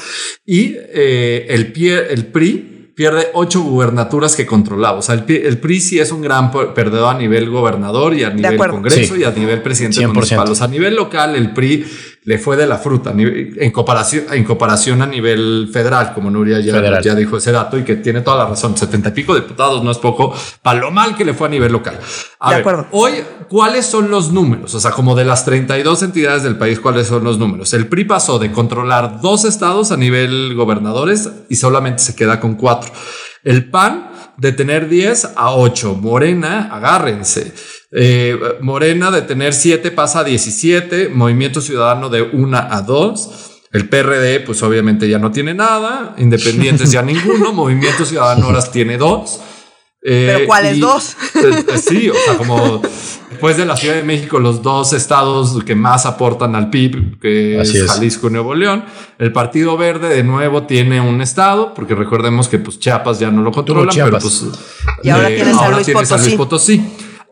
y eh, el, pie, el PRI pierde ocho gubernaturas que controlaba. O sea, el, el, PRI sí es un gran perdedor a nivel gobernador y a nivel Congreso y a nivel presidente municipal. O sea, a nivel local, el PRI le fue de la fruta en comparación, en comparación a nivel federal, como Nuria ya, dijo ese dato y que tiene toda la razón. Setenta y pico diputados no es poco para lo mal que le fue a nivel local. A ver, hoy, ¿cuáles son los números? O sea, como de las 32 entidades del país, ¿cuáles son los números? El PRI pasó de controlar dos estados a nivel gobernadores y solamente se queda con cuatro. El PAN de tener 10 a 8. Morena, agárrense. Eh, Morena de tener 7 pasa a 17. Movimiento Ciudadano de 1 a 2. El PRD, pues obviamente ya no tiene nada. Independientes ya ninguno. Movimiento Ciudadano ahora tiene 2. ¿Pero eh, cuáles dos? sí, o sea, como después de la Ciudad de México, los dos estados que más aportan al PIB, que es, Jalisco y Nuevo León. El Partido Verde de nuevo tiene un estado, porque recordemos que pues Chiapas ya no lo controlan, pero pues y ahora, eh, tiene, San Luis Potosí.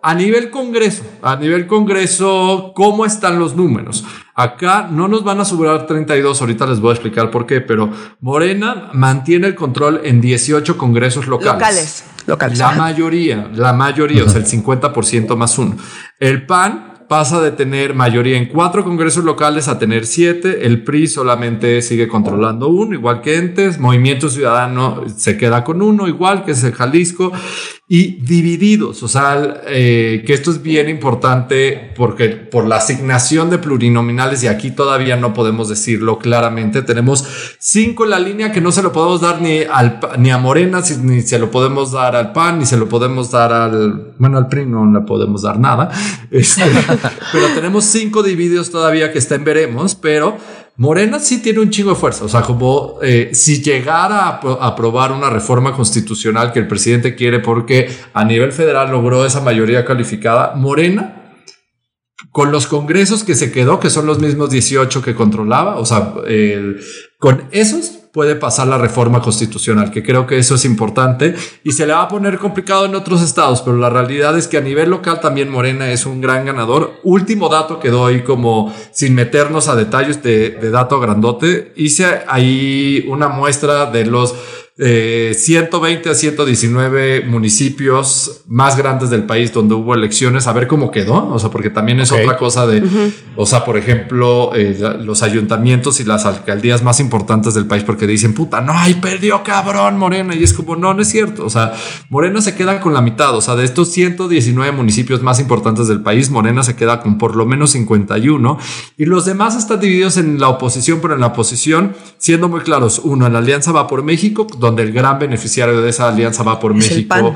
A nivel Congreso, a nivel Congreso, ¿cómo están los números? Acá no nos van a sobrar 32, ahorita les voy a explicar por qué, pero Morena mantiene el control en 18 congresos locales. Locales, locales. La mayoría, la mayoría, o sea, el 50% más uno. El PAN pasa de tener mayoría en cuatro congresos locales a tener siete. El PRI solamente sigue controlando uno, igual que antes. Movimiento Ciudadano se queda con uno, igual que es el Jalisco. Y divididos, o sea, eh, que esto es bien importante porque por la asignación de plurinominales, y aquí todavía no podemos decirlo claramente, tenemos cinco en la línea que no se lo podemos dar ni, al, ni a Morena, ni se lo podemos dar al PAN, ni se lo podemos dar al, bueno, al PRI no le podemos dar nada. Este, pero tenemos cinco divididos todavía que están veremos, pero Morena sí tiene un chingo de fuerza. O sea, como eh, si llegara a aprobar una reforma constitucional que el presidente quiere porque a nivel federal logró esa mayoría calificada, Morena con los congresos que se quedó, que son los mismos 18 que controlaba, o sea, con esos puede pasar la reforma constitucional, que creo que eso es importante y se le va a poner complicado en otros estados, pero la realidad es que a nivel local también Morena es un gran ganador. Último dato que doy como sin meternos a detalles de, de dato grandote, hice ahí una muestra de los 120 eh, a 119 municipios más grandes del país donde hubo elecciones, a ver cómo quedó, o sea, porque también es otra cosa de, o sea, por ejemplo, eh, los ayuntamientos y las alcaldías más importantes del país, porque dicen, puta, no, ay, perdió cabrón Morena, y es como, no, no es cierto, o sea, Morena se queda con la mitad, o sea, de estos 119 municipios más importantes del país, Morena se queda con por lo menos 51, y los demás están divididos en la oposición, pero en la oposición, siendo muy claros, uno, en la Alianza va por México, donde donde el gran beneficiario de esa alianza va por México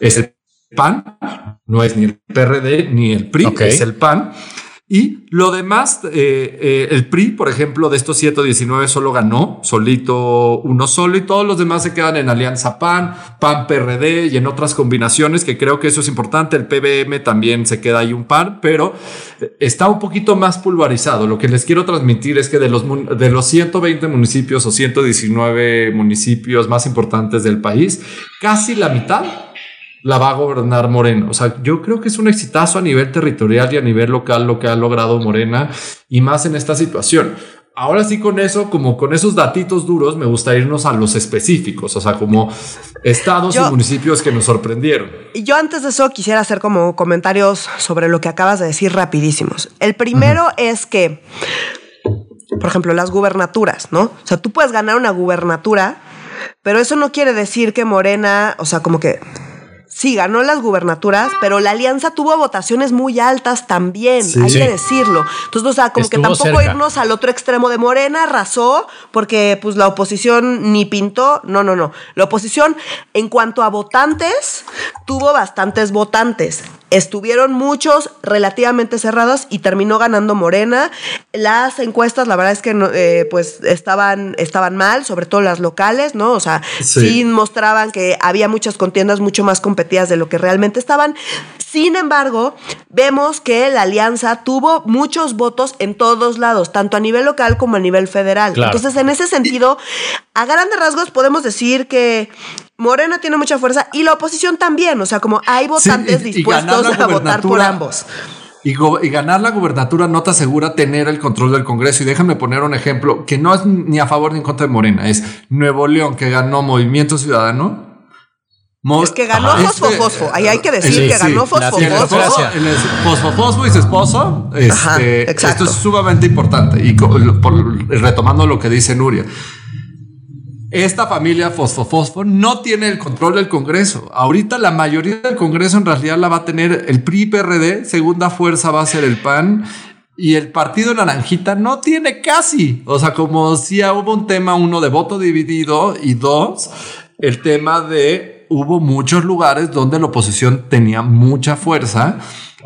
es el PAN, no es ni el PRD ni el PRI, es el PAN. Y lo demás, eh, eh, el PRI, por ejemplo, de estos 119 solo ganó, solito uno solo, y todos los demás se quedan en Alianza PAN, PAN PRD y en otras combinaciones, que creo que eso es importante. El PBM también se queda ahí un par, pero está un poquito más pulverizado. Lo que les quiero transmitir es que de los, de los 120 municipios o 119 municipios más importantes del país, casi la mitad la va a gobernar Morena. O sea, yo creo que es un exitazo a nivel territorial y a nivel local lo que ha logrado Morena y más en esta situación. Ahora sí con eso, como con esos datitos duros, me gusta irnos a los específicos, o sea, como estados y municipios que nos sorprendieron. Y yo antes de eso quisiera hacer como comentarios sobre lo que acabas de decir rapidísimos. El primero es que, por ejemplo, las gubernaturas, ¿no? O sea, tú puedes ganar una gubernatura, pero eso no quiere decir que Morena, o sea, como que sí, ganó las gubernaturas, pero la alianza tuvo votaciones muy altas también, hay que decirlo. Entonces, o sea, como que tampoco irnos al otro extremo de Morena, arrasó, porque pues la oposición ni pintó, no, no, no. La oposición, en cuanto a votantes, tuvo bastantes votantes estuvieron muchos relativamente cerradas y terminó ganando Morena. Las encuestas, la verdad es que eh, pues estaban, estaban mal, sobre todo las locales, ¿no? O sea, sí. mostraban que había muchas contiendas mucho más competidas de lo que realmente estaban. Sin embargo, vemos que la alianza tuvo muchos votos en todos lados, tanto a nivel local como a nivel federal. Entonces, en ese sentido, a grandes rasgos podemos decir que Morena tiene mucha fuerza y la oposición también, o sea, como hay votantes dispuestos a votar por ambos. Y, ganar la gubernatura no te asegura tener el control del Congreso. Y déjame poner un ejemplo que no es ni a favor ni en contra de Morena. Es Nuevo León, que ganó Movimiento Ciudadano. es que ganó Fosfo Fosfo. Ahí hay que decir que ganó Fosfo Fosfo. Fosfo y su esposo. Este, esto es sumamente importante. Y retomando lo que dice Nuria esta familia Fosfo no tiene el control del Congreso. Ahorita la mayoría del Congreso en realidad la va a tener el PRI-PRD, segunda fuerza va a ser el PAN y el partido naranjita no tiene casi. O sea, como si hubo un tema, uno de voto dividido y dos, el tema de hubo muchos lugares donde la oposición tenía mucha fuerza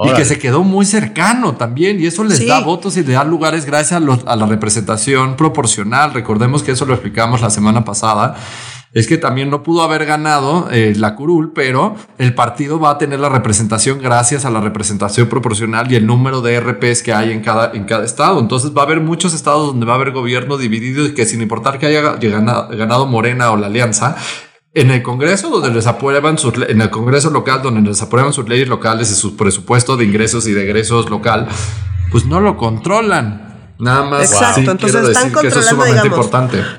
y que se quedó muy cercano también. Y eso les da votos y le da lugares gracias a, la representación proporcional. Recordemos que eso lo explicamos la semana pasada. es que también no pudo haber ganado eh, la curul, pero el partido va a tener la representación gracias a la representación proporcional y el número de RPs que hay en cada, en cada estado. Entonces va a haber muchos estados donde va a haber gobierno dividido y que sin importar que haya ganado, Morena o la Alianza, en el Congreso donde les aprueban sus en el Congreso local donde les aprueban sus leyes locales y su presupuesto de ingresos y de egresos local, pues no lo controlan. Nada más. Exacto, entonces están controlando, digamos,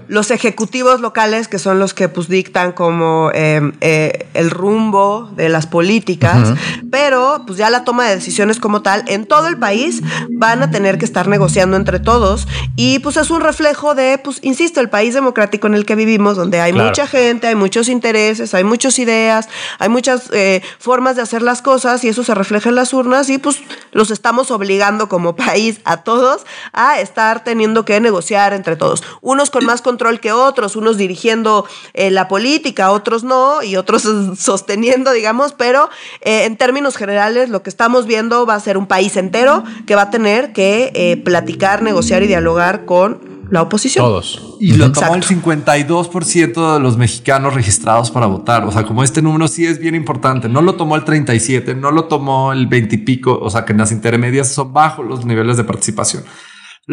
los ejecutivos locales que son los que pues dictan como em, eh, el rumbo de las políticas, pero pues ya la toma de decisiones como tal en todo el país van a tener que estar negociando entre todos y pues es un reflejo de, pues insisto, el país democrático en el que vivimos, donde hay mucha gente, hay muchos intereses, hay muchas ideas, hay muchas eh, formas de hacer las cosas y eso se refleja en las urnas y pues los estamos obligando como país a todos a estar teniendo que negociar entre todos. Unos con más control que otros, unos dirigiendo eh, la política, otros no, y otros sosteniendo, digamos, pero eh, en términos generales lo que estamos viendo va a ser un país entero que va a tener que eh, platicar, negociar y dialogar con la oposición. Todos. Y lo tomó el 52% de los mexicanos registrados para votar. O sea, como este número sí es bien importante. No lo tomó el 37, no lo tomó el 20 y pico. O sea, que en las intermedias son bajos los niveles de participación.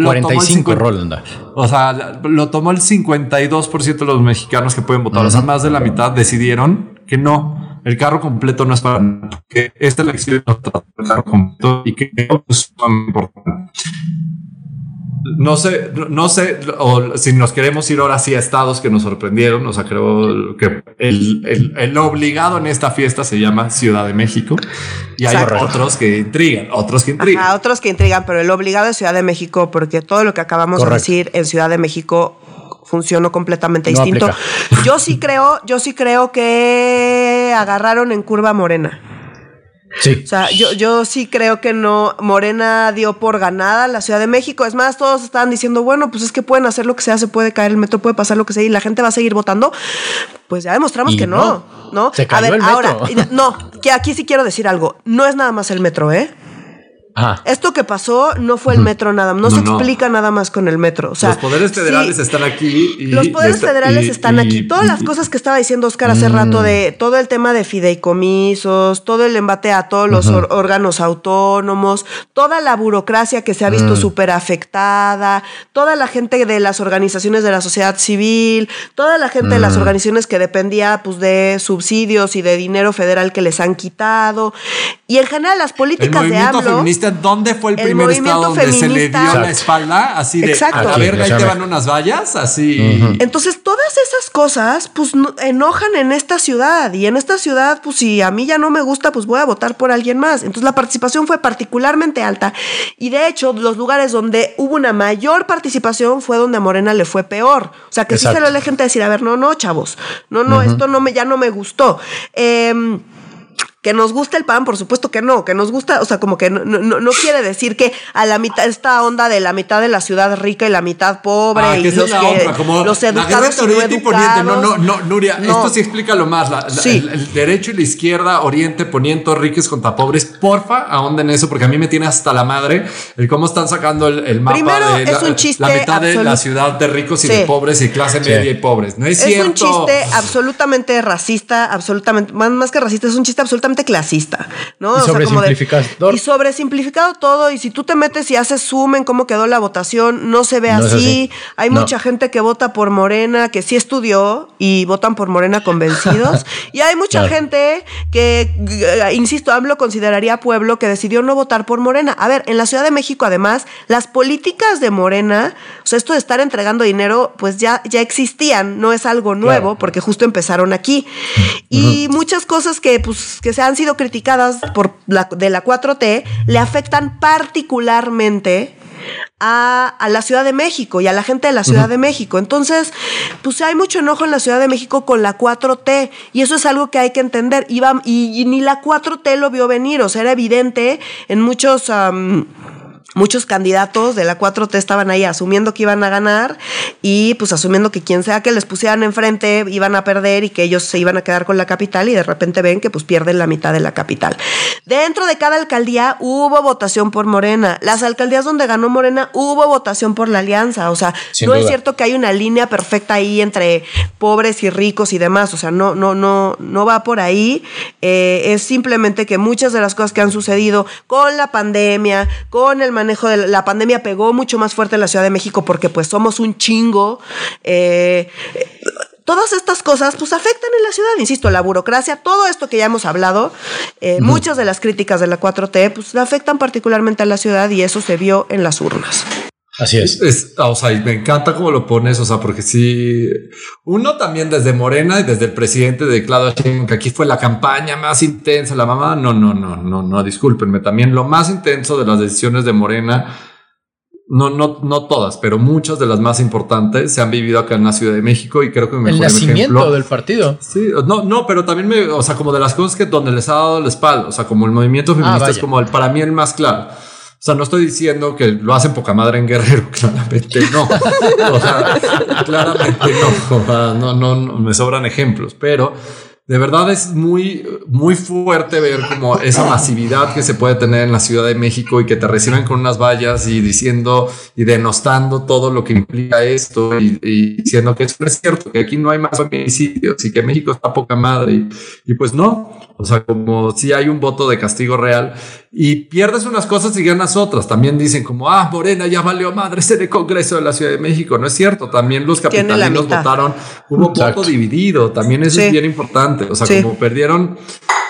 45 Roland. O sea, lo tomó el 52% de los mexicanos que pueden votar. O sea, más de la mitad decidieron que no. El carro completo no es para que esta elección no el carro completo y que es importante no sé, no sé o si nos queremos ir ahora sí a estados que nos sorprendieron. O sea, creo que el, obligado en esta fiesta se llama Ciudad de México y hay otros que intrigan, otros que intrigan. otros que intrigan, pero el obligado es Ciudad de México porque todo lo que acabamos de decir en Ciudad de México funcionó completamente distinto. Yo sí creo, yo sí creo que agarraron en curva morena. Sí. O sea, yo, yo sí creo que no. Morena dio por ganada la Ciudad de México. Es más, todos estaban diciendo, bueno, pues es que pueden hacer lo que sea, se puede caer el metro, puede pasar lo que sea y la gente va a seguir votando. Pues ya demostramos que no, ¿no? Se cayó a ver, ahora, no, que aquí sí quiero decir algo. No es nada más el metro, ¿eh? Esto que pasó no fue el metro nada, no, se explica nada más con el metro. O sea, los poderes federales están aquí. Y, los poderes federales están aquí. Todas las cosas que estaba diciendo Oscar hace rato de mm. todo el tema de fideicomisos, todo el embate a todos los órganos autónomos, toda la burocracia que se ha visto mm. súper afectada, toda la gente de las organizaciones de la sociedad civil, toda la gente de las mm. organizaciones que dependía pues, de subsidios y de dinero federal que les han quitado. Y en general las políticas de AMLO ¿dónde fue el, primer estado donde se le dio la espalda? Así de, Exacto. a ver, ahí te van unas vallas, así. Entonces, todas esas cosas, pues, enojan en esta ciudad. Y en esta ciudad, pues, si a mí ya no me gusta, pues voy a votar por alguien más. Entonces, la participación fue particularmente alta. Y de hecho, los lugares donde hubo una mayor participación fue donde a Morena le fue peor. O sea, que sí se le gente decir, a ver, no, no, chavos. No, no, esto no me, ya no me gustó. Eh, que nos gusta el pan, por supuesto que no, que nos gusta, o sea, como que no, no, quiere decir que a la mitad, esta onda de la mitad de la ciudad rica y la mitad pobre ah, y los, que, como los educados y no educados. No, no, no, Nuria, esto sí explica lo más. el, derecho y la izquierda, oriente, poniente, ricos contra pobres, porfa, ahonden eso, porque a mí me tiene hasta la madre el cómo están sacando el, mapa de la, un chiste la mitad de la ciudad de ricos y de pobres y clase media y pobres. No es, cierto. Es un chiste absolutamente racista, absolutamente, más, más que racista, es un chiste absolutamente clasista, ¿no? Y sobresimplificado. y sobresimplificado todo. Y si tú te metes y haces zoom en cómo quedó la votación, no se ve así. Hay mucha gente que vota por Morena, que sí estudió y votan por Morena convencidos. y hay mucha gente que, eh, insisto, AMLO consideraría pueblo que decidió no votar por Morena. A ver, en la Ciudad de México, además, las políticas de Morena, o sea, esto de estar entregando dinero, pues ya, ya existían, no es algo nuevo, porque justo empezaron aquí. Y muchas cosas que, pues, que se han sido criticadas por la, de la 4T le afectan particularmente a, la Ciudad de México y a la gente de la Ciudad de México. Entonces, pues hay mucho enojo en la Ciudad de México con la 4T y eso es algo que hay que entender. Y, y, ni la 4T lo vio venir, o sea, era evidente en muchos muchos candidatos de la 4T estaban ahí asumiendo que iban a ganar y pues asumiendo que quien sea que les pusieran enfrente iban a perder y que ellos se iban a quedar con la capital y de repente ven que pues pierden la mitad de la capital. Dentro de cada alcaldía hubo votación por Morena. Las alcaldías donde ganó Morena hubo votación por la alianza. O sea, no es cierto que hay una línea perfecta ahí entre pobres y ricos y demás. O sea, no, no, no, no va por ahí. Eh, es simplemente que muchas de las cosas que han sucedido con la pandemia, con el manejo de la, pandemia, pegó mucho más fuerte en la Ciudad de México porque pues somos un chingo. Eh, todas estas cosas pues afectan en la ciudad, insisto, la burocracia, todo esto que ya hemos hablado, eh, muchas de las críticas de la 4T pues afectan particularmente a la ciudad y eso se vio en las urnas. Así es. o sea, y me encanta cómo lo pones, o sea, porque si uno también desde Morena y desde el presidente de que aquí fue la campaña más intensa, la mamá, no, no, no, no, no, discúlpenme, también lo más intenso de las decisiones de Morena, no, no, no todas, pero muchas de las más importantes se han vivido acá en la Ciudad de México y creo que el nacimiento del partido. Sí, no, no, pero también me, o sea, como de las cosas que donde les ha dado la espalda, o sea, como el movimiento ah, feminista es como el, para mí el más claro. O sea, no estoy diciendo que lo hacen poca madre en Guerrero, claramente no. O sea, claramente no. no, no, no, me sobran ejemplos, pero de verdad es muy, muy fuerte ver como esa masividad que se puede tener en la Ciudad de México y que te reciben con unas vallas y diciendo y denostando todo lo que implica esto y, diciendo que eso no es cierto, que aquí no hay más homicidios y que México está poca madre. Y, y pues no, o sea, como si hay un voto de castigo real y pierdes unas cosas y ganas otras. También dicen como, ah, Morena ya valió madre en el Congreso de la Ciudad de México. No es cierto. También los capitalinos votaron, hubo voto dividido. También eso es bien importante. O sea, como perdieron,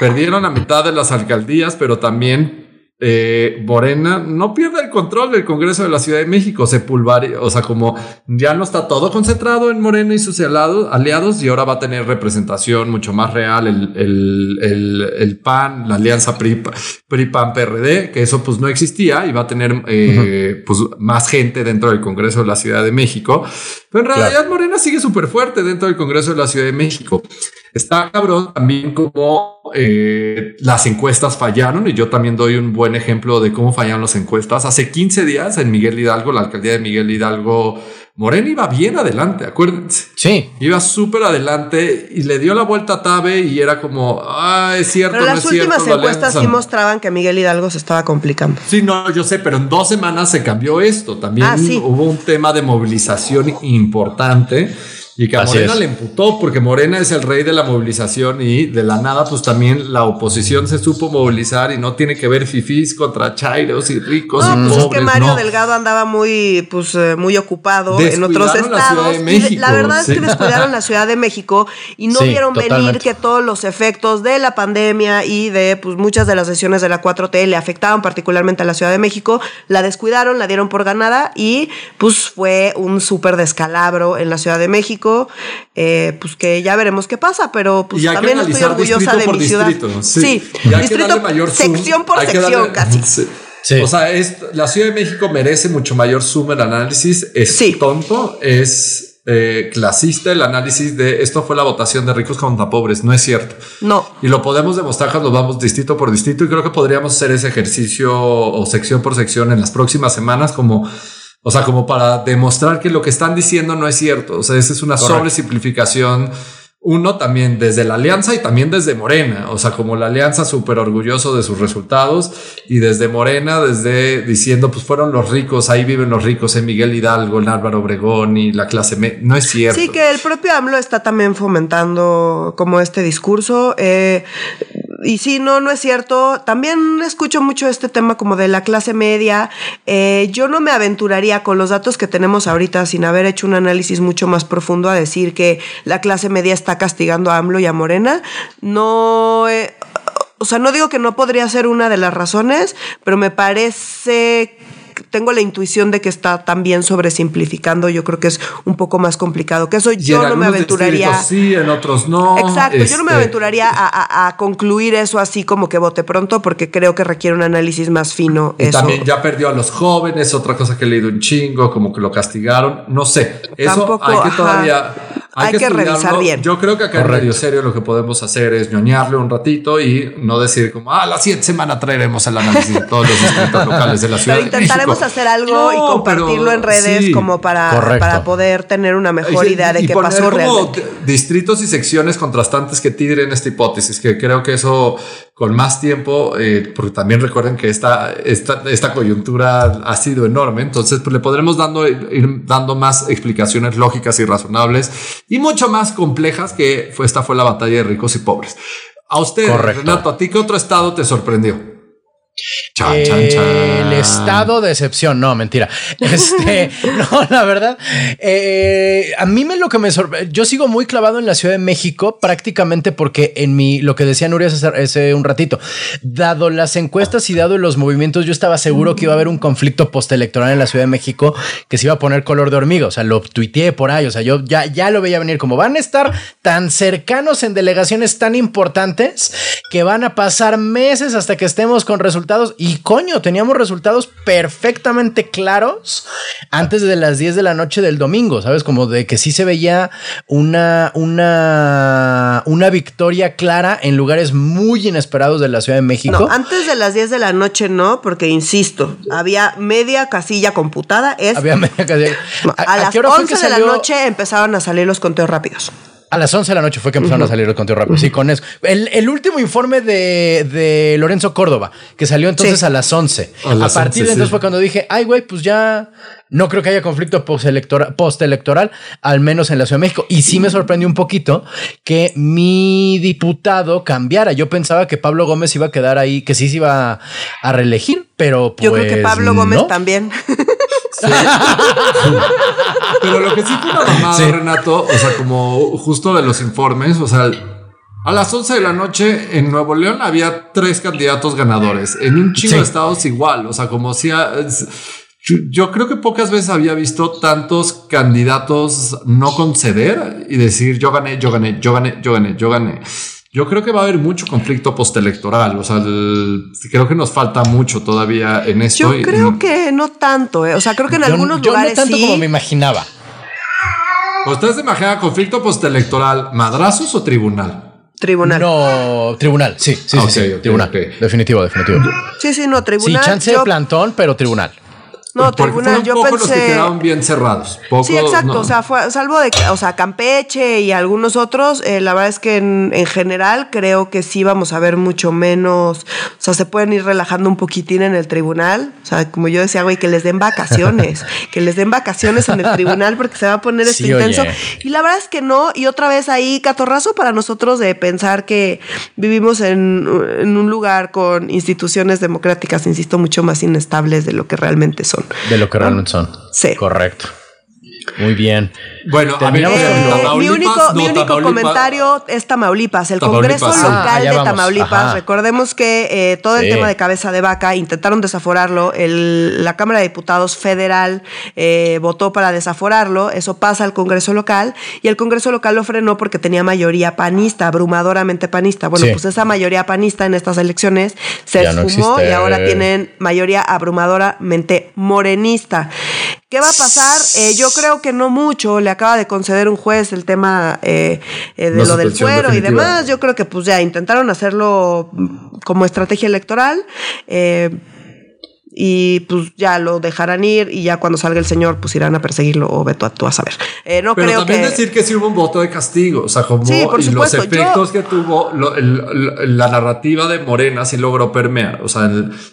perdieron la mitad de las alcaldías, pero también eh, Morena no pierde el control del Congreso de la Ciudad de México, se o sea, como ya no está todo concentrado en Morena y sus aliados, y ahora va a tener representación mucho más real el, el, el, PAN, la alianza PRI-PAN-PRD, que eso pues no existía y va a tener eh, pues más gente dentro del Congreso de la Ciudad de México. Pero en realidad Morena sigue súper fuerte dentro del Congreso de la Ciudad de México. Está cabrón también como eh, las encuestas fallaron y yo también doy un buen ejemplo de cómo fallaron las encuestas. Hace 15 días en Miguel Hidalgo, la alcaldía de Miguel Hidalgo, Morena iba bien adelante, acuérdense. Sí. Iba súper adelante y le dio la vuelta a Tabe y era como, ah, es cierto. Pero las últimas encuestas sí mostraban que Miguel Hidalgo se estaba complicando. Sí, no, yo sé, pero en dos semanas se cambió esto. También ah, hubo un tema de movilización importante y que a Morena le emputó porque Morena es el rey de la movilización y de la nada pues también la oposición se supo movilizar y no tiene que ver fifís contra chairos y ricos no, y pues es que Mario Delgado andaba muy pues eh, muy ocupado en otros estados. La, verdad es que descuidaron la Ciudad de México y no vieron venir que todos los efectos de la pandemia y de pues muchas de las sesiones de la 4T le afectaban particularmente a la Ciudad de México, la descuidaron, la dieron por ganada y pues fue un súper descalabro en la Ciudad de México eh, pues que ya veremos qué pasa, pero pues también estoy orgullosa de mi ciudad. Sí, distrito, mayor sección por sección casi. O sea, la Ciudad de México merece mucho mayor suma el análisis. Es tonto, es eh, clasista el análisis de esto fue la votación de ricos contra pobres. No es cierto. No. Y lo podemos demostrar cuando vamos distrito por distrito y creo que podríamos hacer ese ejercicio o sección por sección en las próximas semanas como o sea, como para demostrar que lo que están diciendo no es cierto. O sea, esa es una sobresimplificación. Uno también desde la alianza y también desde Morena. O sea, como la alianza súper orgulloso de sus resultados y desde Morena, desde diciendo, pues fueron los ricos, ahí viven los ricos en Miguel Hidalgo, en Álvaro Obregón y la clase media. No es cierto. Sí, que el propio AMLO está también fomentando como este discurso. Eh, y sí, no, no es cierto. También escucho mucho este tema como de la clase media. Eh, yo no me aventuraría con los datos que tenemos ahorita, sin haber hecho un análisis mucho más profundo, a decir que la clase media está castigando a AMLO y a Morena. No. Eh, o sea, no digo que no podría ser una de las razones, pero me parece tengo la intuición de que está también sobresimplificando. Yo creo que es un poco más complicado que eso. yo no me aventuraría. Sí, en otros no. Exacto. Yo no me este aventuraría a, concluir eso así como que vote pronto, porque creo que requiere un análisis más fino. Y también ya perdió a los jóvenes, otra cosa que he leído un chingo, como que lo castigaron. No sé. Eso hay que todavía hay, que, revisar bien. Yo creo que acá en Radio Serio lo que podemos hacer es ñoñarle un ratito y no decir como, ah, la siguiente semana traeremos el análisis de todos los distritos locales de la ciudad. Pero intentaremos hacer algo y compartirlo en redes como para, para poder tener una mejor idea de qué pasó realmente. Distritos y secciones contrastantes que tiren esta hipótesis, que creo que eso con más tiempo, eh, porque también recuerden que esta, esta, esta coyuntura ha sido enorme, entonces pues, le podremos dando, ir dando más explicaciones lógicas y razonables y mucho más complejas que fue, esta fue la batalla de ricos y pobres. A usted, Renato, ¿a ti qué otro estado te sorprendió? El estado de excepción, no, mentira. Este, no, la verdad, eh, a mí me lo que me sorprende, yo sigo muy clavado en la Ciudad de México prácticamente porque en mi, lo que decía Nuria hace, un ratito, dado las encuestas y dado los movimientos, yo estaba seguro que iba a haber un conflicto postelectoral en la Ciudad de México que se iba a poner color de hormiga, o sea, lo tuiteé por ahí, o sea, yo ya, ya lo veía venir como van a estar tan cercanos en delegaciones tan importantes que van a pasar meses hasta que estemos con resultados y coño, teníamos resultados perfectamente claros antes de las 10 de la noche del domingo, ¿sabes? Como de que sí se veía una, una, una victoria clara en lugares muy inesperados de la Ciudad de México. No, antes de las 10 de la noche no, porque insisto, había media casilla computada. Es, había media casilla. a, las 11 de la noche empezaban a salir los conteos rápidos. A las 11 de la noche fue que empezaron a salir el conteo rápido. Sí, con eso. El, último informe de, Lorenzo Córdoba, que salió entonces a las 11. A, partir de entonces fue cuando dije, ay, güey, pues ya no creo que haya conflicto postelectoral, al menos en la Ciudad de México. Y sí me sorprendió un poquito que mi diputado cambiara. Yo pensaba que Pablo Gómez iba a quedar ahí, que sí se iba a, reelegir, pero pues. Yo creo que pues Pablo Gómez también. Pero lo que sí fue una mamada, Renato, o sea, como justo de los informes, o sea, a las 11 de la noche en Nuevo León había tres candidatos ganadores. En un chingo de estados igual, o sea, como si... Yo creo que pocas veces había visto tantos candidatos no conceder y decir yo gané, yo gané, yo gané, yo gané, yo gané. Yo creo que va a haber mucho conflicto postelectoral. O sea, creo que nos falta mucho todavía en esto. Yo creo que no tanto. Eh. O sea, creo que en algunos lugares. No tanto como me imaginaba. ¿Ustedes se imaginan conflicto postelectoral, madrazos o tribunal? Tribunal. No, tribunal. Sí, sí, sí, tribunal. Definitivo, definitivo. Sí, sí, no, tribunal. Sí, chance de plantón, pero tribunal. No, tribunal, yo pensé. Los que quedaron bien cerrados. sí, exacto. O sea, fue, salvo de, o sea, Campeche y algunos otros, eh, la verdad es que en, general creo que sí vamos a ver mucho menos. O sea, se pueden ir relajando un poquitín en el tribunal. O sea, como yo decía, güey, que les den vacaciones, que les den vacaciones en el tribunal porque se va a poner esto intenso. Y la verdad es que no. Y otra vez ahí, catorrazo para nosotros de pensar que vivimos en, en un lugar con instituciones democráticas, insisto, mucho más inestables de lo que realmente son. De lo que realmente son. Sí. Correcto. Muy bien. Bueno, a mi único, mi único comentario es Tamaulipas, el Congreso Local ah, de Tamaulipas. Recordemos que eh, todo el tema de cabeza de vaca intentaron desaforarlo. la Cámara de Diputados Federal eh, votó para desaforarlo. Eso pasa al Congreso local y el Congreso local lo frenó porque tenía mayoría panista, abrumadoramente panista. Bueno, pues esa mayoría panista en estas elecciones se esfumó y ahora tienen mayoría abrumadoramente morenista. ¿Qué va a pasar? Eh, yo creo que no mucho. Le acaba de conceder un juez el tema eh, eh, de lo del fuero y demás. Yo creo que pues ya intentaron hacerlo como estrategia electoral y pues ya lo dejarán ir y ya cuando salga el señor pues irán a perseguirlo o veto a tú a saber. Eh, no Pero creo también decir que sí hubo un voto de castigo, o sea, como y los efectos que tuvo la narrativa de Morena sí logró permear, o sea,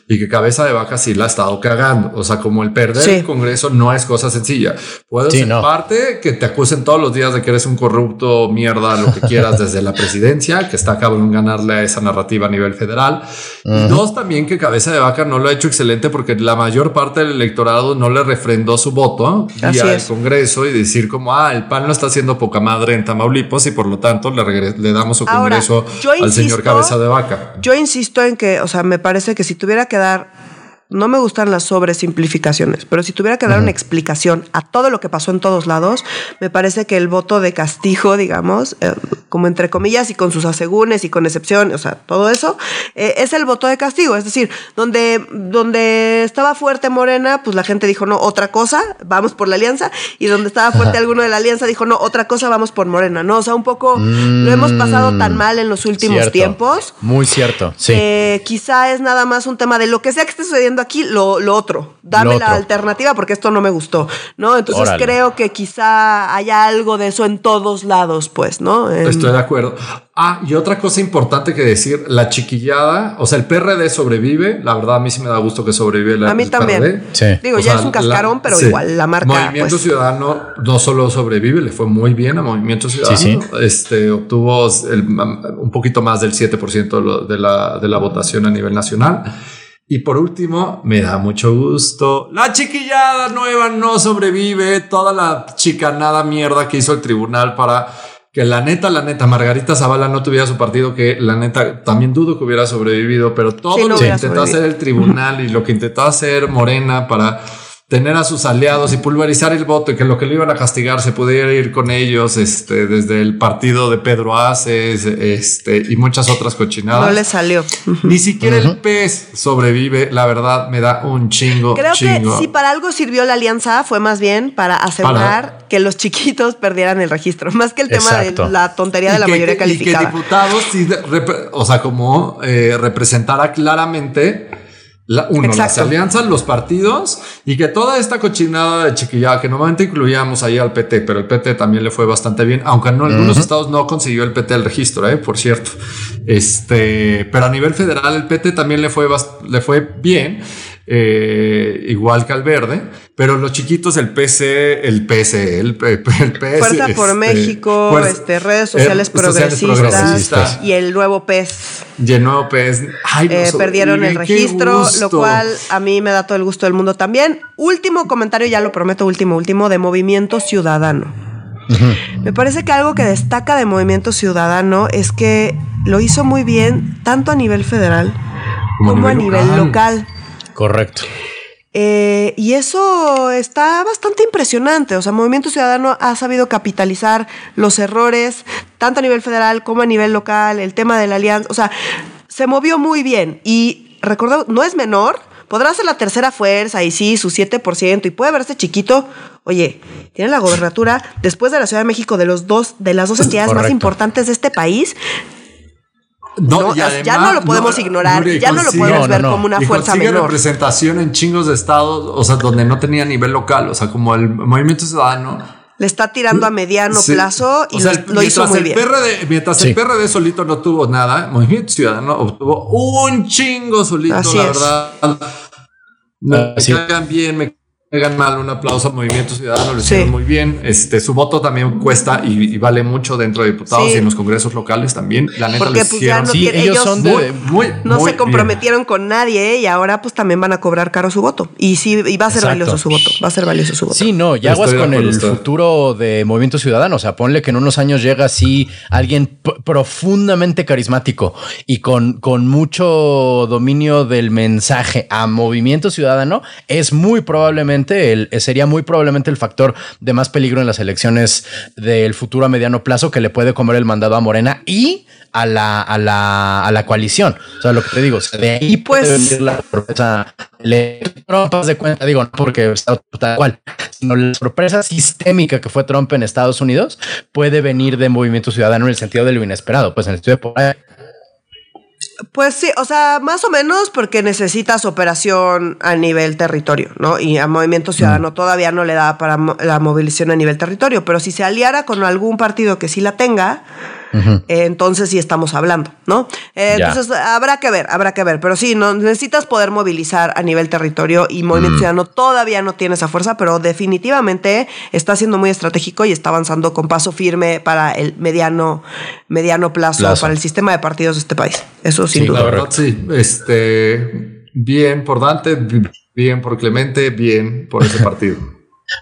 y que cabeza de vaca sí la ha estado cagando, o sea, como el perder el Congreso no es cosa sencilla. Puede ser parte que te acusen todos los días de que eres un corrupto, mierda, lo que quieras desde la presidencia, que está cabrón ganarle a esa narrativa a nivel federal. Y dos, también que cabeza de vaca no lo ha hecho excelente porque la mayor parte del electorado no le refrendó su voto y al Congreso y decir como, ah, el PAN no está haciendo poca madre en Tamaulipas y por lo tanto le, le damos su Congreso al señor cabeza de vaca. Yo insisto en que, o sea, me parece que si tuviera que dar no me gustan las sobresimplificaciones, pero si tuviera que dar una explicación a todo lo que pasó en todos lados, me parece que el voto de castigo, digamos, eh, como entre comillas y con sus asegúnes y con excepción, o sea, todo eso, eh, es el voto de castigo. Es decir, donde, donde estaba fuerte Morena, pues la gente dijo, no, otra cosa, vamos por la alianza, y donde estaba fuerte alguno de la alianza dijo, no, otra cosa, vamos por Morena, ¿no? O sea, un poco lo hemos pasado tan mm, mal en los últimos tiempos. Muy cierto, sí. quizá es nada más un tema de lo que sea que esté sucediendo aquí, lo, otro. Dame la alternativa porque esto no me gustó, ¿no? Entonces creo que quizá haya algo de eso en todos lados, pues, ¿no? Estoy de acuerdo. Ah, y otra cosa importante que decir, la chiquillada, o sea, el PRD sobrevive, la verdad a mí sí me da gusto que sobrevive la A mí también. Digo, ya es un cascarón, pero igual la marca. Movimiento pues. Ciudadano no solo sobrevive, le fue muy bien a Movimiento Ciudadano. Este obtuvo un poquito más del 7% de la, de la votación a nivel nacional. Y por último, me da mucho gusto. La chiquillada nueva no sobrevive. Toda la chicanada mierda que hizo el tribunal para que la neta, la neta, Margarita Zavala no tuviera su partido, que la neta también dudo que hubiera sobrevivido, pero todo lo que intentó hacer el tribunal y lo que intentó hacer Morena para tener a sus aliados y pulverizar el voto y que lo que le iban a castigar se pudiera ir con ellos este, desde el partido de Pedro Aces este, y muchas otras cochinadas. No le salió. Ni siquiera el pez sobrevive. La verdad me da un chingo. Creo que si para algo sirvió la alianza fue más bien para asegurar que los chiquitos perdieran el registro, más que el tema de la tontería de la mayoría calificada. Y que diputados, o sea, como eh, representara claramente la, uno, las alianzas, los partidos y que toda esta cochinada de chiquillada que normalmente incluíamos ahí al PT, pero el PT también le fue bastante bien, aunque en algunos estados no consiguió el PT el registro, ¿eh? por cierto. Este, pero a nivel federal el PT también le fue, le fue bien. Eh, igual que al verde, pero los chiquitos, el PC, el PC, el, el Fuerza por este, México, este, redes sociales, progresistas, y el nuevo PES. Y el nuevo PES. Eh, perdieron el registro, lo cual a mí me da todo el gusto del mundo también. Último comentario, ya lo prometo, último, último, de Movimiento Ciudadano. Me parece que algo que destaca de Movimiento Ciudadano es que lo hizo muy bien, tanto a nivel federal como, a nivel local. Correcto. Eh, y eso está bastante impresionante. O sea, Movimiento Ciudadano ha sabido capitalizar los errores, tanto a nivel federal como a nivel local, el tema de la alianza. O sea, se movió muy bien. Y recordad, no es menor. Podrá ser la tercera fuerza y sí, su 7%, y puede verse chiquito. Oye, tiene la gobernatura después de la Ciudad de México de los dos, de las dos entidades más importantes de este país. No, ya no lo podemos ignorar, ya no lo podemos ver como una fuerza menor. representación en chingos de estados, o sea, donde no tenía nivel local, o sea, como el movimiento ciudadano. Le está tirando a mediano plazo y lo, hizo muy bien. mientras el PRD solito no tuvo nada, Movimiento Ciudadano obtuvo un chingo solito, la verdad. Me caigan bien, me Hagan mal, un aplauso al Movimiento Ciudadano, lo hicieron muy bien. Este, su voto también cuesta y, vale mucho dentro de diputados y en los congresos locales también. La neta Porque, pues, hicieron. sí, ellos, son de, muy, no se comprometieron con nadie y ahora pues también van a cobrar caro su voto. Y sí, y va a ser valioso su voto. Va a ser valioso su voto. Sí, no, ya aguas con el futuro de Movimiento Ciudadano. O sea, ponle que en unos años llega así alguien profundamente carismático y con, con mucho dominio del mensaje a Movimiento Ciudadano. Es muy probablemente el, eh, sería muy probablemente el factor de más peligro en las elecciones del futuro a mediano plazo que le puede comer el mandado a Morena y a la, a la, a la coalición. O sea, lo que te digo, de ahí pues, la sorpresa. Trump, de cuenta, digo, no porque está tal cual, sino la sorpresa sistémica que fue Trump en Estados Unidos puede venir de Movimiento Ciudadano en el sentido de lo inesperado. Pues en el estudio de pues sí, o sea, más o menos porque necesitas operación a nivel territorio, ¿no? Y a Movimiento Ciudadano mm. todavía no le da para la movilización a nivel territorio, pero si se aliara con algún partido que sí la tenga, eh, entonces sí estamos hablando, ¿no? Eh, entonces habrá que ver, habrá que ver, pero sí, no, necesitas poder movilizar a nivel territorio y Movimiento mm. Ciudadano todavía no tiene esa fuerza, pero definitivamente está siendo muy estratégico y está avanzando con paso firme para el mediano, mediano plazo, para el sistema de partidos de este país. Eso sin duda. La verdad, sí. Este, bien por Dante, bien por Clemente, bien por ese partido.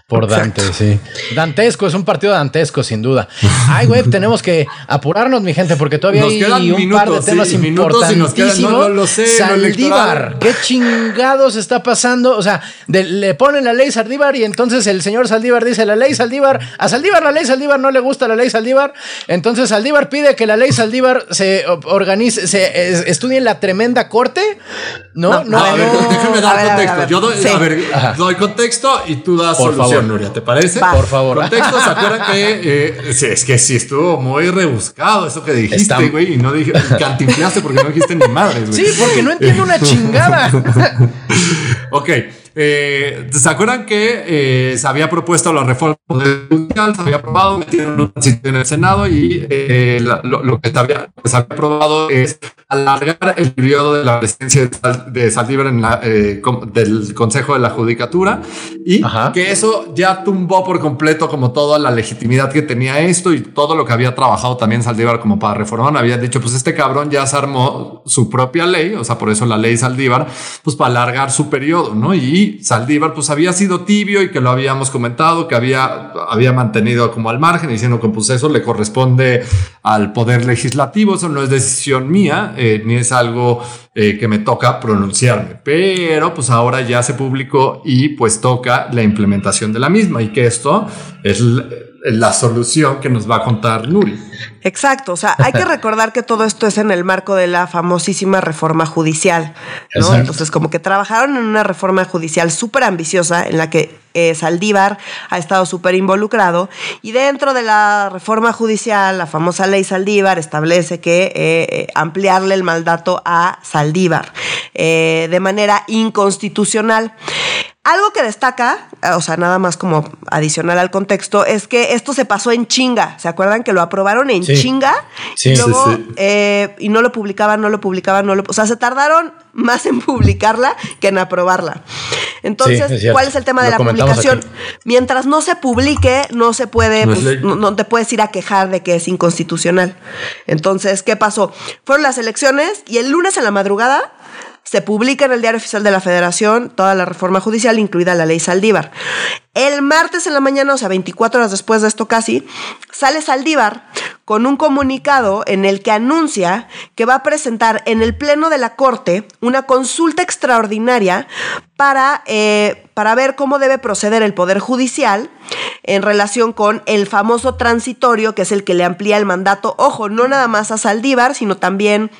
Por Dante, sí. Dantesco, es un partido dantesco, sin duda. Ay, güey, tenemos que apurarnos, mi gente, porque todavía hay un par de temas importantísimos. no, lo sé, Saldívar, ¿qué chingados está pasando? O sea, le ponen la ley Saldívar y entonces el señor Saldívar dice la ley Saldívar. A Saldívar la ley Saldívar no le gusta la ley Saldívar. Entonces Saldívar pide que la ley Saldívar se organice, se estudie en la tremenda corte. No, no, a ver, déjame dar contexto. Yo doy, a ver, doy contexto y tú das Por favor. Nuria, ¿te parece? Por favor. Contexto, ¿se acuerdan que eh, es que sí estuvo muy rebuscado eso que dijiste, güey? Y no dije, cantinflaste porque no dijiste ni madres, güey. Sí, porque no entiendo una chingada. ok. Eh, ¿Se acuerdan que eh, se había propuesto la reforma judicial? Se había aprobado, metieron en el Senado y eh, lo, que se había, aprobado es alargar el periodo de la presidencia de Saldívar en la, del Consejo de la Judicatura y que eso ya tumbó por completo como toda la legitimidad que tenía esto y todo lo que había trabajado también Saldívar como para reformar. Habían dicho, pues este cabrón ya se armó su propia ley, o sea, por eso la ley Saldívar, pues para alargar su periodo, ¿no? Y Saldívar pues había sido tibio y que lo habíamos comentado, que había, había mantenido como al margen, diciendo que pues eso le corresponde al poder legislativo, eso no es decisión mía, eh, ni es algo eh, que me toca pronunciarme, pero pues ahora ya se publicó y pues toca la implementación de la misma y que esto es la solución que nos va a contar Nuri. Exacto, o sea, hay que recordar que todo esto es en el marco de la famosísima reforma judicial, ¿no? Entonces, como que trabajaron en una reforma judicial súper ambiciosa en la que eh, Saldívar ha estado súper involucrado y dentro de la reforma judicial, la famosa ley Saldívar establece que eh, eh, ampliarle el mandato a Saldívar de manera inconstitucional. Algo que destaca, o sea, nada más como adicional al contexto, es que esto se pasó en chinga. ¿Se acuerdan que lo aprobaron en chinga? Sí, y luego, sí, eh, y no lo publicaban, no lo publicaban, no lo. O sea, se tardaron más en publicarla que en aprobarla. Entonces, ¿cuál es el tema de la publicación? Mientras no se publique, no se puede, pues, no, te puedes ir a quejar de que es inconstitucional. Entonces, ¿qué pasó? Fueron las elecciones y el lunes en la madrugada se publica en el Diario Oficial de la Federación toda la reforma judicial, incluida la ley Saldívar. El martes en la mañana, o sea, 24 horas después de esto casi, sale Saldívar con un comunicado en el que anuncia que va a presentar en el Pleno de la Corte una consulta extraordinaria para, eh, para ver cómo debe proceder el Poder Judicial en relación con el famoso transitorio, que es el que le amplía el mandato, ojo, no nada más a Saldívar, sino también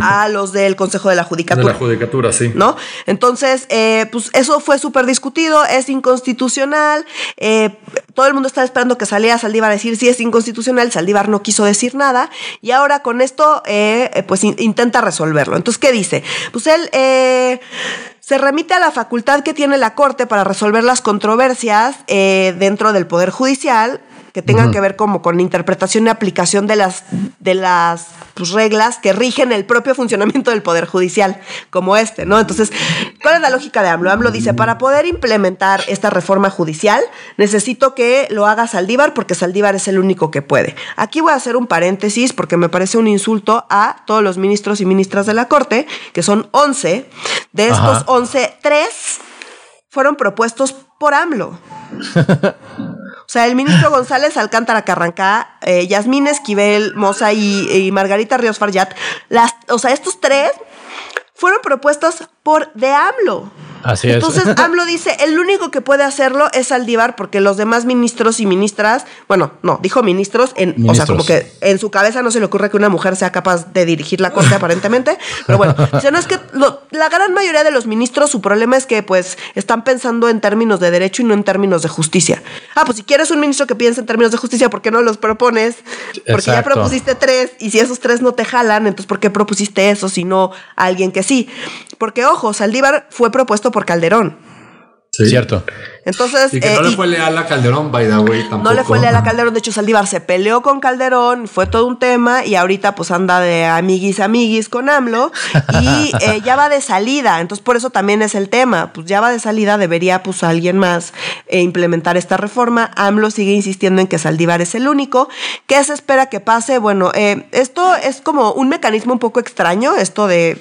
a los del Consejo de la Judicatura. De la Judicatura, sí. ¿No? Entonces, eh, pues eso fue súper discutido, es inconstitucional. Eh, todo el mundo estaba esperando que saliera Saldívar a decir si es inconstitucional. Saldívar no quiso decir nada. Y ahora con esto, eh, pues intenta resolverlo. Entonces, ¿qué dice? Pues él se remite a la facultad que tiene la Corte para resolver las controversias dentro del Poder Judicial que tengan que ver como con interpretación y aplicación de las, de las pues, reglas que rigen el propio funcionamiento del Poder Judicial, como este, ¿no? Entonces, ¿cuál es la lógica de AMLO? AMLO dice, para poder implementar esta reforma judicial, necesito que lo haga Saldívar, porque Saldívar es el único que puede. Aquí voy a hacer un paréntesis, porque me parece un insulto a todos los ministros y ministras de la Corte, que son 11. De estos 11, 3 fueron propuestos por AMLO. O sea, el ministro González Alcántara Carrancá, eh, Yasmín Esquivel Moza y, Margarita Ríos Farjat, las, o sea, estos tres fueron propuestos por de AMLO. Así Entonces, AMLO dice, el único que puede hacerlo es Saldívar, porque los demás ministros y ministras, bueno, no, dijo ministros, en, o sea, como que en su cabeza no se le ocurre que una mujer sea capaz de dirigir la corte, aparentemente. Pero bueno, dice, no es que la gran mayoría de los ministros, su problema es que, pues, están pensando en términos de derecho y no en términos de justicia. Ah, pues si quieres un ministro que piense en términos de justicia, ¿por qué no los propones? Porque ya propusiste tres, y si esos tres no te jalan, entonces, ¿por qué propusiste eso si no alguien que sí? Porque, ojo, Saldívar fue propuesto por Calderón. Sí. Cierto. Entonces. Y que no eh, le fue leal a Calderón, by the way, tampoco. No le fue leal a Calderón. De hecho, Saldívar se peleó con Calderón, fue todo un tema, y ahorita pues anda de amiguis, amiguis con AMLO, y eh, ya va de salida. Entonces, por eso también es el tema. Pues ya va de salida, debería pues alguien más eh, implementar esta reforma. AMLO sigue insistiendo en que Saldívar es el único. ¿Qué se espera que pase? Bueno, esto es como un mecanismo un poco extraño, esto de.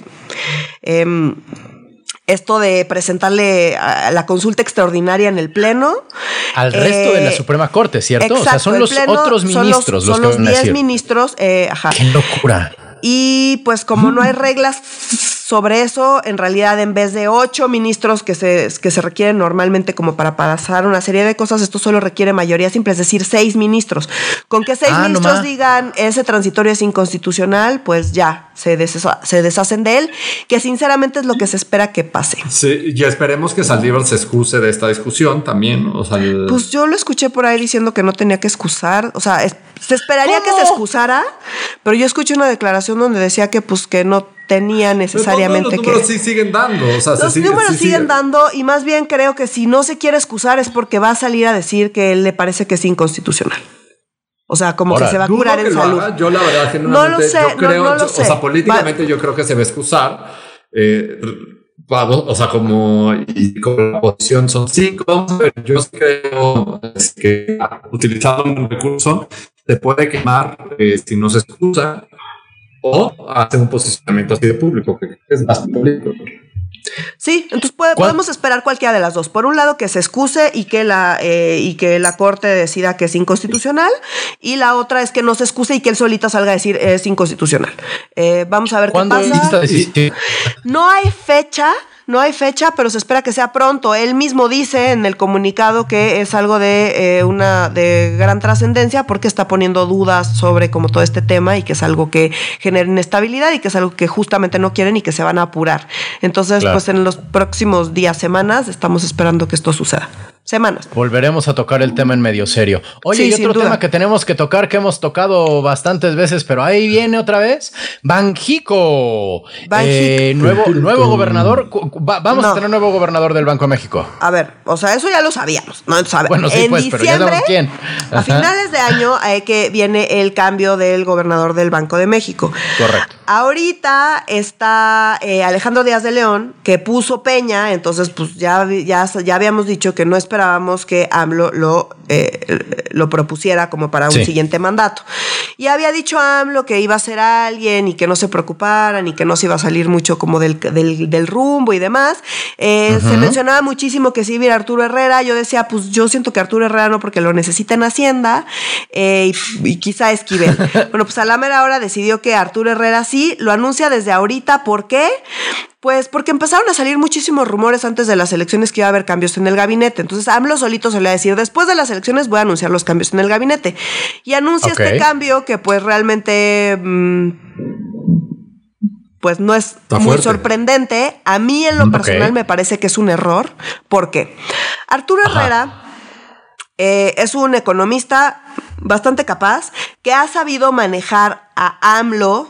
Esto de presentarle la consulta extraordinaria en el Pleno. Al resto de la eh, Suprema Corte, ¿cierto? o sea, son los otros ministros son los, 10 ministros. Eh, ajá. Qué locura. Y pues como no hay reglas sobre eso, en realidad, en vez de ocho ministros que se, que se requieren normalmente como para pasar una serie de cosas, esto solo requiere mayoría simple, es decir, seis ministros. Con que seis ah, ministros digan ese transitorio es inconstitucional, pues ya se, se deshacen de él, que sinceramente es lo que se espera que pase. Sí, y esperemos que Saldívar se excuse de esta discusión también. O sea, Pues yo lo escuché por ahí diciendo que no tenía que excusar, o sea, se esperaría que se excusara, pero yo escuché una declaración donde decía que pues que no tenía necesariamente los números sí siguen dando. los números siguen dando y más bien creo que si no se quiere excusar es porque va a salir a decir que él le parece que es inconstitucional. O sea, como que se va a curar en salud. Yo la verdad no lo sé, yo creo, no, lo sé. o sea, políticamente yo creo que se va a excusar. Eh, o sea, como, y como la posición son cinco, yo creo que utilizando un recurso se puede quemar eh, si no se excusa o hace un posicionamiento así de público, que es más público. Sí, entonces podemos esperar cualquiera de las dos. Por un lado, que se excuse y que la eh, y que la corte decida que es inconstitucional, y la otra es que no se excuse y que él solito salga a decir es inconstitucional. Eh, vamos a ver qué pasa. No hay fecha no hay fecha, pero se espera que sea pronto. Él mismo dice en el comunicado que es algo de eh, una de gran trascendencia porque está poniendo dudas sobre como todo este tema y que es algo que genera inestabilidad y que es algo que justamente no quieren y que se van a apurar. Entonces, pues en los próximos días, semanas, estamos esperando que esto suceda semanas. Volveremos a tocar el tema en medio serio. Oye, y otro tema que tenemos que tocar, que hemos tocado bastantes veces, pero ahí viene otra vez, Banjico. Eh, nuevo, nuevo gobernador. vamos a tener nuevo gobernador del Banco de México. A ver, o sea, eso ya lo sabíamos. No, bueno, sí, en pues, diciembre, quién. A finales de año hay que viene el cambio del gobernador del Banco de México. Correcto. Ahorita está eh, Alejandro Díaz de León, que puso Peña, entonces pues ya, ya, ya habíamos dicho que no esperábamos que AMLO lo, eh, lo propusiera como para un siguiente mandato. Y había dicho AMLO que iba a ser alguien y que no se preocuparan y que no se iba a salir mucho como del, del, rumbo y demás. Eh, se mencionaba muchísimo que si iba a Arturo Herrera, yo decía, pues yo siento que Arturo Herrera no porque lo necesita en Hacienda y, y, quizá Esquivel. bueno, pues a la mera hora decidió que Arturo Herrera sí lo anuncia desde ahorita. ¿Por qué? Pues porque empezaron a salir muchísimos rumores antes de las elecciones que iba a haber cambios en el gabinete. Entonces AMLO solito se le va a decir, después de las elecciones voy a anunciar los cambios en el gabinete. Y anuncia este cambio que pues realmente... Mm, pues no es muy sorprendente. A mí en lo personal me parece que es un error. ¿Por qué? Arturo Herrera eh, es un economista bastante capaz que ha sabido manejar a AMLO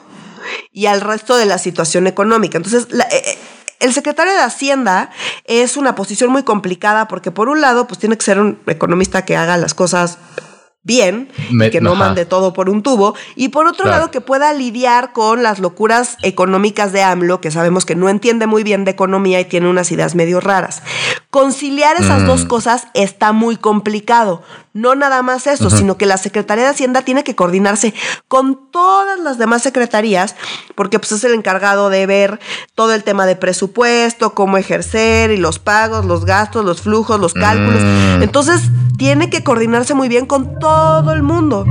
y al resto de la situación económica. Entonces, eh, eh, el secretario de Hacienda es una posición muy complicada porque por un lado, pues tiene que ser un economista que haga las cosas bien, que no mande todo por un tubo, y por otro lado que pueda lidiar con las locuras económicas de AMLO, que sabemos que no entiende muy bien de economía y tiene unas ideas medio raras. Conciliar esas dos mm. cosas está muy complicado. No nada más eso, sino que la Secretaría de Hacienda tiene que coordinarse con todas las demás secretarías, porque pues es el encargado de ver todo el tema de presupuesto, cómo ejercer y los pagos, los gastos, los flujos, los cálculos. Mm. Entonces, tiene que coordinarse muy bien con todo el mundo.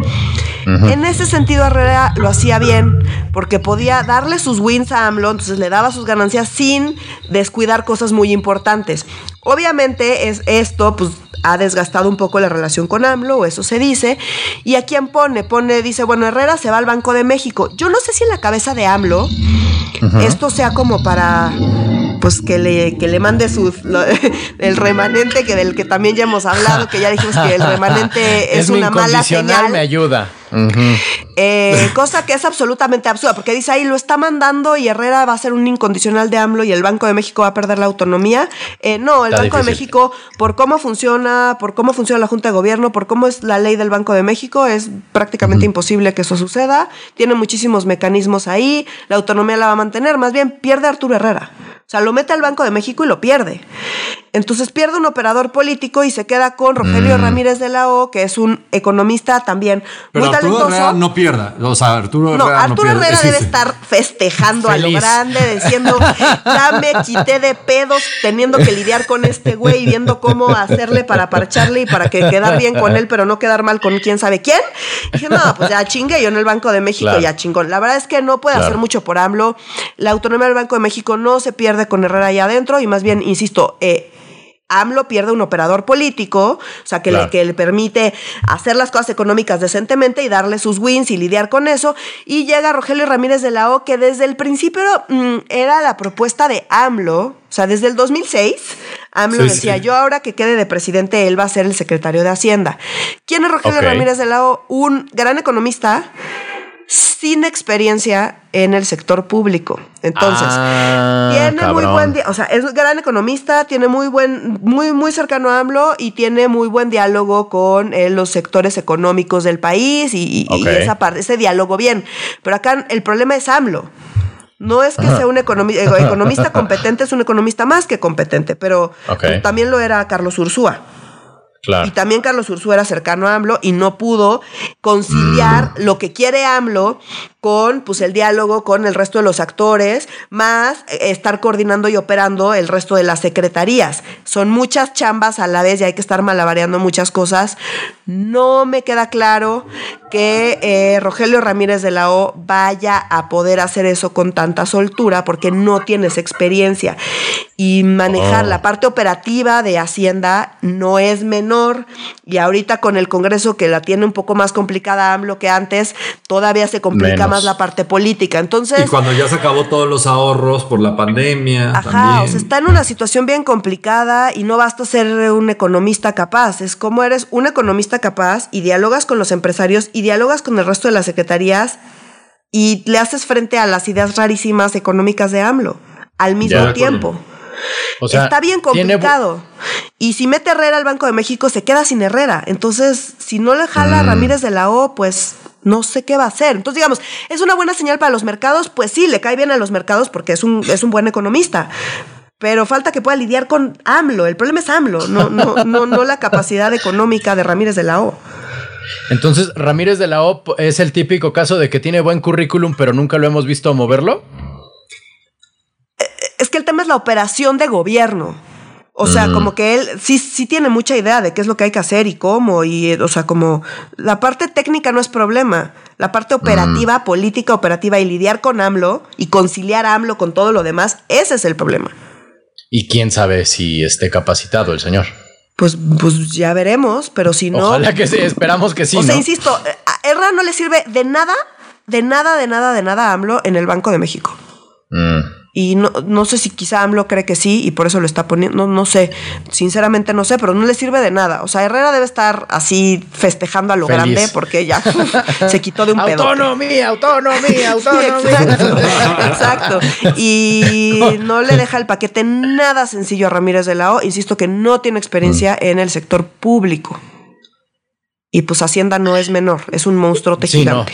En ese sentido, Herrera lo hacía bien, porque podía darle sus wins a AMLO, entonces le daba sus ganancias sin descuidar cosas muy importantes. Obviamente es esto, pues ha desgastado un poco la relación con AMLO, o eso se dice. ¿Y a quién pone? Pone, dice, bueno, Herrera se va al Banco de México. Yo no sé si en la cabeza de AMLO esto sea como para pues que le, que le mande su el remanente que del que también ya hemos hablado, que ya dijimos que el remanente es, una mala señal. me ayuda. Eh, cosa que es absolutamente absurda, porque dice ahí lo está mandando y Herrera va a ser un incondicional de AMLO y el Banco de México va a perder la autonomía. Eh, no, el Banco de México, por cómo funciona, por cómo funciona la Junta de Gobierno, por cómo es la ley del Banco de México, es prácticamente imposible que eso suceda. Tiene muchísimos mecanismos ahí, la autonomía la va a mantener, más bien pierde Arturo Herrera. O sea, lo mete al Banco de México y lo pierde. Entonces pierde un operador político y se queda con Rogelio mm. Ramírez de la O, que es un economista también Pero muy Arturo Herrera no pierda. O sea, Arturo Herrera. No, Arturo Herrera debe estar festejando a lo grande, diciendo, ya me quité de pedos teniendo que lidiar con este güey y viendo cómo hacerle para parcharle y para que quedar bien con él, pero no quedar mal con quién sabe quién. Y dije, no, pues ya chingue yo en el Banco de México, ya chingón. La verdad es que no puede hacer mucho por AMLO. La autonomía del Banco de México no se pierde con Herrera allá adentro y más bien, insisto, eh, AMLO pierde un operador político, o sea, que, le, que le permite hacer las cosas económicas decentemente y darle sus wins y lidiar con eso. Y llega Rogelio Ramírez de la O, que desde el principio mm, era la propuesta de AMLO, o sea, desde el 2006, AMLO decía, yo ahora que quede de presidente, él va a ser el secretario de Hacienda. ¿Quién es Rogelio Ramírez de la O? Un gran economista sin experiencia en el sector público. Entonces, ah, tiene muy buen, o sea, es gran economista, tiene muy buen, muy, muy cercano a AMLO y tiene muy buen diálogo con eh, los sectores económicos del país y, esa parte, ese diálogo bien. Pero acá el problema es AMLO. No es que sea un economista competente, es un economista más que competente, pero también lo era Carlos Ursúa. Y también Carlos Ursúa era cercano a AMLO y no pudo conciliar mm. lo que quiere AMLO con pues, el diálogo con el resto de los actores, más eh, estar coordinando y operando el resto de las secretarías. Son muchas chambas a la vez y hay que estar malabareando muchas cosas. No me queda claro que eh, Rogelio Ramírez de la O vaya a poder hacer eso con tanta soltura porque no tienes experiencia. Y manejar oh. la parte operativa de Hacienda no es menor. Y ahorita con el Congreso que la tiene un poco más complicada AMLO que antes, todavía se complica más la parte política. Entonces. Y cuando ya se acabó todos los ahorros por la pandemia. Ajá, o sea, está en una situación bien complicada y no basta ser un economista capaz. Es como eres un economista capaz y dialogas con los empresarios y dialogas con el resto de las secretarías y le haces frente a las ideas rarísimas económicas de AMLO al mismo tiempo. O sea, está bien complicado. Y si mete Herrera al Banco de México, se queda sin Herrera. Entonces, si no le jala a mm. Ramírez de la O, pues no sé qué va a hacer. Entonces, digamos, ¿es una buena señal para los mercados? Pues sí, le cae bien a los mercados porque es un, es un buen economista. Pero falta que pueda lidiar con AMLO. El problema es AMLO, no, no, no, no la capacidad económica de Ramírez de la O. Entonces, Ramírez de la O es el típico caso de que tiene buen currículum, pero nunca lo hemos visto moverlo. Eh, es que el tema es la operación de gobierno. O sea, como que él sí, sí tiene mucha idea de qué es lo que hay que hacer y cómo. Y, o sea, como la parte técnica no es problema. La parte operativa, política operativa y lidiar con AMLO y conciliar AMLO con todo lo demás, ese es el problema. Y quién sabe si esté capacitado el señor. Pues, pues ya veremos, pero si no. Ojalá que sí, esperamos que sí. O sea, insisto, a Erra no le sirve de nada, de nada, de nada, de nada a AMLO en el Banco de México. Mm. Y no, no sé si quizá AMLO cree que sí y por eso lo está poniendo, no, no sé, sinceramente no sé, pero no le sirve de nada. O sea, Herrera debe estar así festejando a lo grande porque ya se quitó de un pedo. Autonomía, autonomía, autonomía. exacto, Y no le deja el paquete nada sencillo a Ramírez de la O. Insisto que no tiene experiencia mm. en el sector público. Y pues Hacienda no es menor, es un monstruo gigante.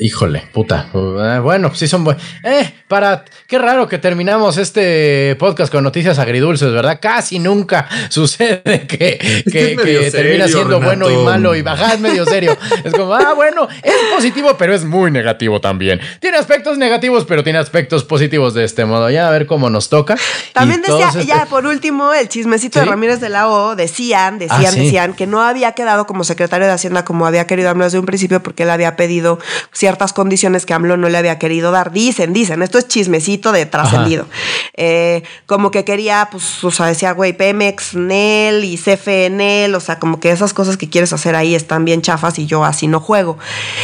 Híjole, puta. Eh, bueno, sí son buenos. Eh, para. Qué raro que terminamos este podcast con noticias agridulces, ¿verdad? Casi nunca sucede que, que, termina siendo bueno y malo y bajad medio serio. es como, ah, bueno, es positivo, pero es muy negativo también. Tiene aspectos negativos, pero tiene aspectos positivos de este modo. Ya a ver cómo nos toca. También decía, este ya por último, el chismecito de Ramírez de la O, decían, decían, ah, decían que no había quedado como secretario de Hacienda como había querido hablar desde un principio porque él había pedido ciertas condiciones que AMLO no le había querido dar. Dicen, dicen, esto es chismecito de trascendido. Eh, como que quería, pues, o sea, decía, güey, Pemex, NEL y CFNL, o sea, como que esas cosas que quieres hacer ahí están bien chafas y yo así no juego.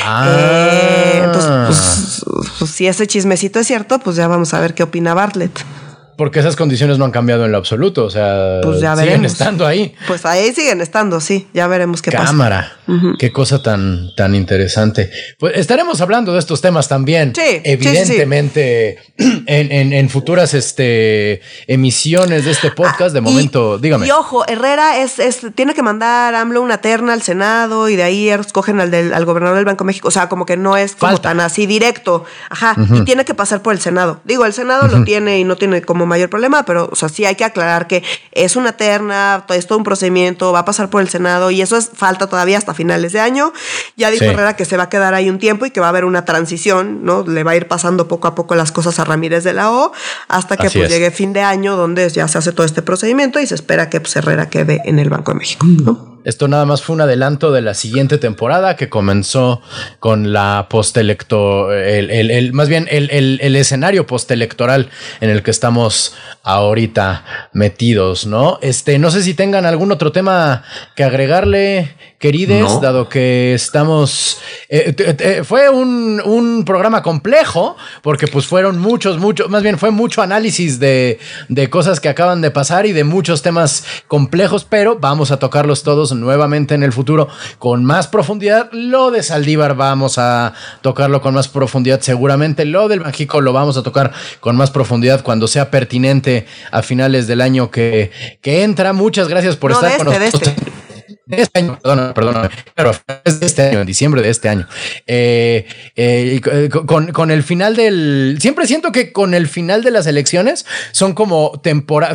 Ah. Eh, entonces, pues, pues, si ese chismecito es cierto, pues ya vamos a ver qué opina Bartlett. Porque esas condiciones no han cambiado en lo absoluto, o sea, pues siguen estando ahí. Pues ahí siguen estando, sí, ya veremos qué pasa. Cámara, qué cosa tan, tan interesante. Pues estaremos hablando de estos temas también, sí, evidentemente, En, en, futuras este, emisiones de este podcast. de ah, momento, dígame. Y ojo, Herrera es, es, tiene que mandar AMLO una terna al Senado y de ahí escogen al, del, al gobernador del Banco de México, o sea, como que no es como tan así directo, ajá, y tiene que pasar por el Senado. Digo, el Senado lo tiene y no tiene como como mayor problema, pero, o sea, sí hay que aclarar que es una terna, es todo un procedimiento, va a pasar por el Senado y eso es falta todavía hasta finales de año. Ya dijo Herrera que se va a quedar ahí un tiempo y que va a haber una transición, ¿no? Le va a ir pasando poco a poco las cosas a Ramírez de la O hasta que pues, llegue fin de año donde ya se hace todo este procedimiento y se espera que pues, Herrera quede en el Banco de México, ¿no? Esto nada más fue un adelanto de la siguiente temporada que comenzó con la postelecto, el, el, más bien el, el, escenario postelectoral en el que estamos ahorita metidos, ¿no? Este, no sé si tengan algún otro tema que agregarle, querides, dado que estamos. Eh, fue un, un, programa complejo, porque pues fueron muchos, muchos, más bien fue mucho análisis de, de cosas que acaban de pasar y de muchos temas complejos, pero vamos a tocarlos todos nuevamente en el futuro con más profundidad. Lo de Saldívar vamos a tocarlo con más profundidad seguramente. Lo del Mágico lo vamos a tocar con más profundidad cuando sea pertinente a finales del año que, que entra. Muchas gracias por estar con este, nosotros. Este este año, perdón, perdón, pero es de este año, en diciembre de este año. Eh, eh, eh, con, con, el final del. Siempre siento que con el final de las elecciones son como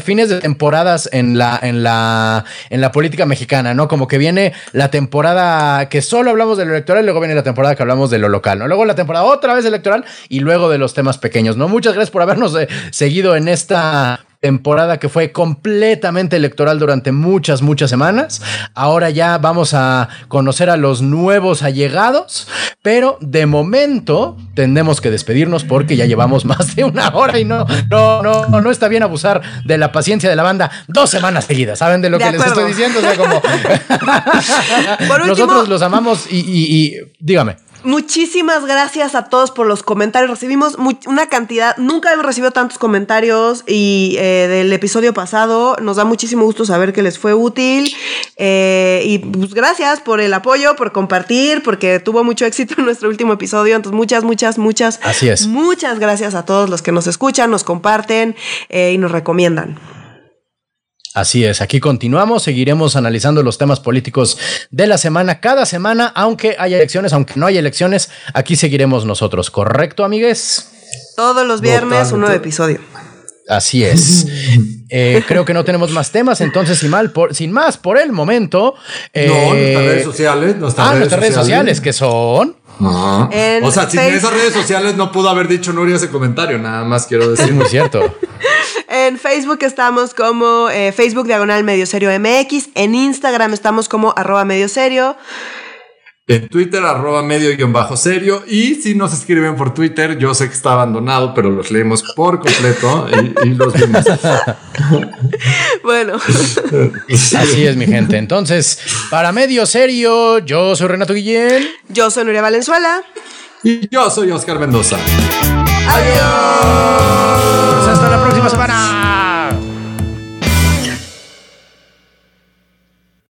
fines de temporadas en la, en la, en la política mexicana, ¿no? Como que viene la temporada que solo hablamos de lo electoral, y luego viene la temporada que hablamos de lo local, ¿no? Luego la temporada otra vez electoral y luego de los temas pequeños, ¿no? Muchas gracias por habernos seguido en esta temporada que fue completamente electoral durante muchas, muchas semanas. Ahora ya vamos a conocer a los nuevos allegados, pero de momento tendremos que despedirnos porque ya llevamos más de una hora y no, no, no, no está bien abusar de la paciencia de la banda dos semanas seguidas. ¿Saben de lo que les estoy diciendo? O sea, como nosotros los amamos y dígame. Muchísimas gracias a todos por los comentarios. Recibimos una cantidad, nunca hemos recibido tantos comentarios y eh, del episodio pasado. Nos da muchísimo gusto saber que les fue útil. Eh, y pues gracias por el apoyo, por compartir, porque tuvo mucho éxito en nuestro último episodio. Entonces, muchas, muchas, muchas. Así es. Muchas gracias a todos los que nos escuchan, nos comparten eh, y nos recomiendan. Así es, aquí continuamos, seguiremos analizando los temas políticos de la semana cada semana, aunque haya elecciones, aunque no haya elecciones, aquí seguiremos nosotros, ¿correcto, amigues? Todos los viernes un nuevo episodio. Así es. Eh, creo que no tenemos más temas, entonces sin, mal, por, sin más, por el momento. Eh, no, nuestras redes sociales. Nuestras ah, redes nuestras redes sociales, que son. O sea, sin esas redes sociales no pudo haber dicho Nuria ese comentario, nada más quiero decir. muy cierto. En Facebook estamos como eh, Facebook Diagonal Medio Serio MX. En Instagram estamos como arroba medio serio. En Twitter, arroba medio guion bajo serio. Y si nos escriben por Twitter, yo sé que está abandonado, pero los leemos por completo y, los vimos. bueno. Así es, mi gente. Entonces, para medio serio, yo soy Renato Guillén. Yo soy Nuria Valenzuela. Y yo soy Oscar Mendoza. Adiós. Hasta la próxima semana.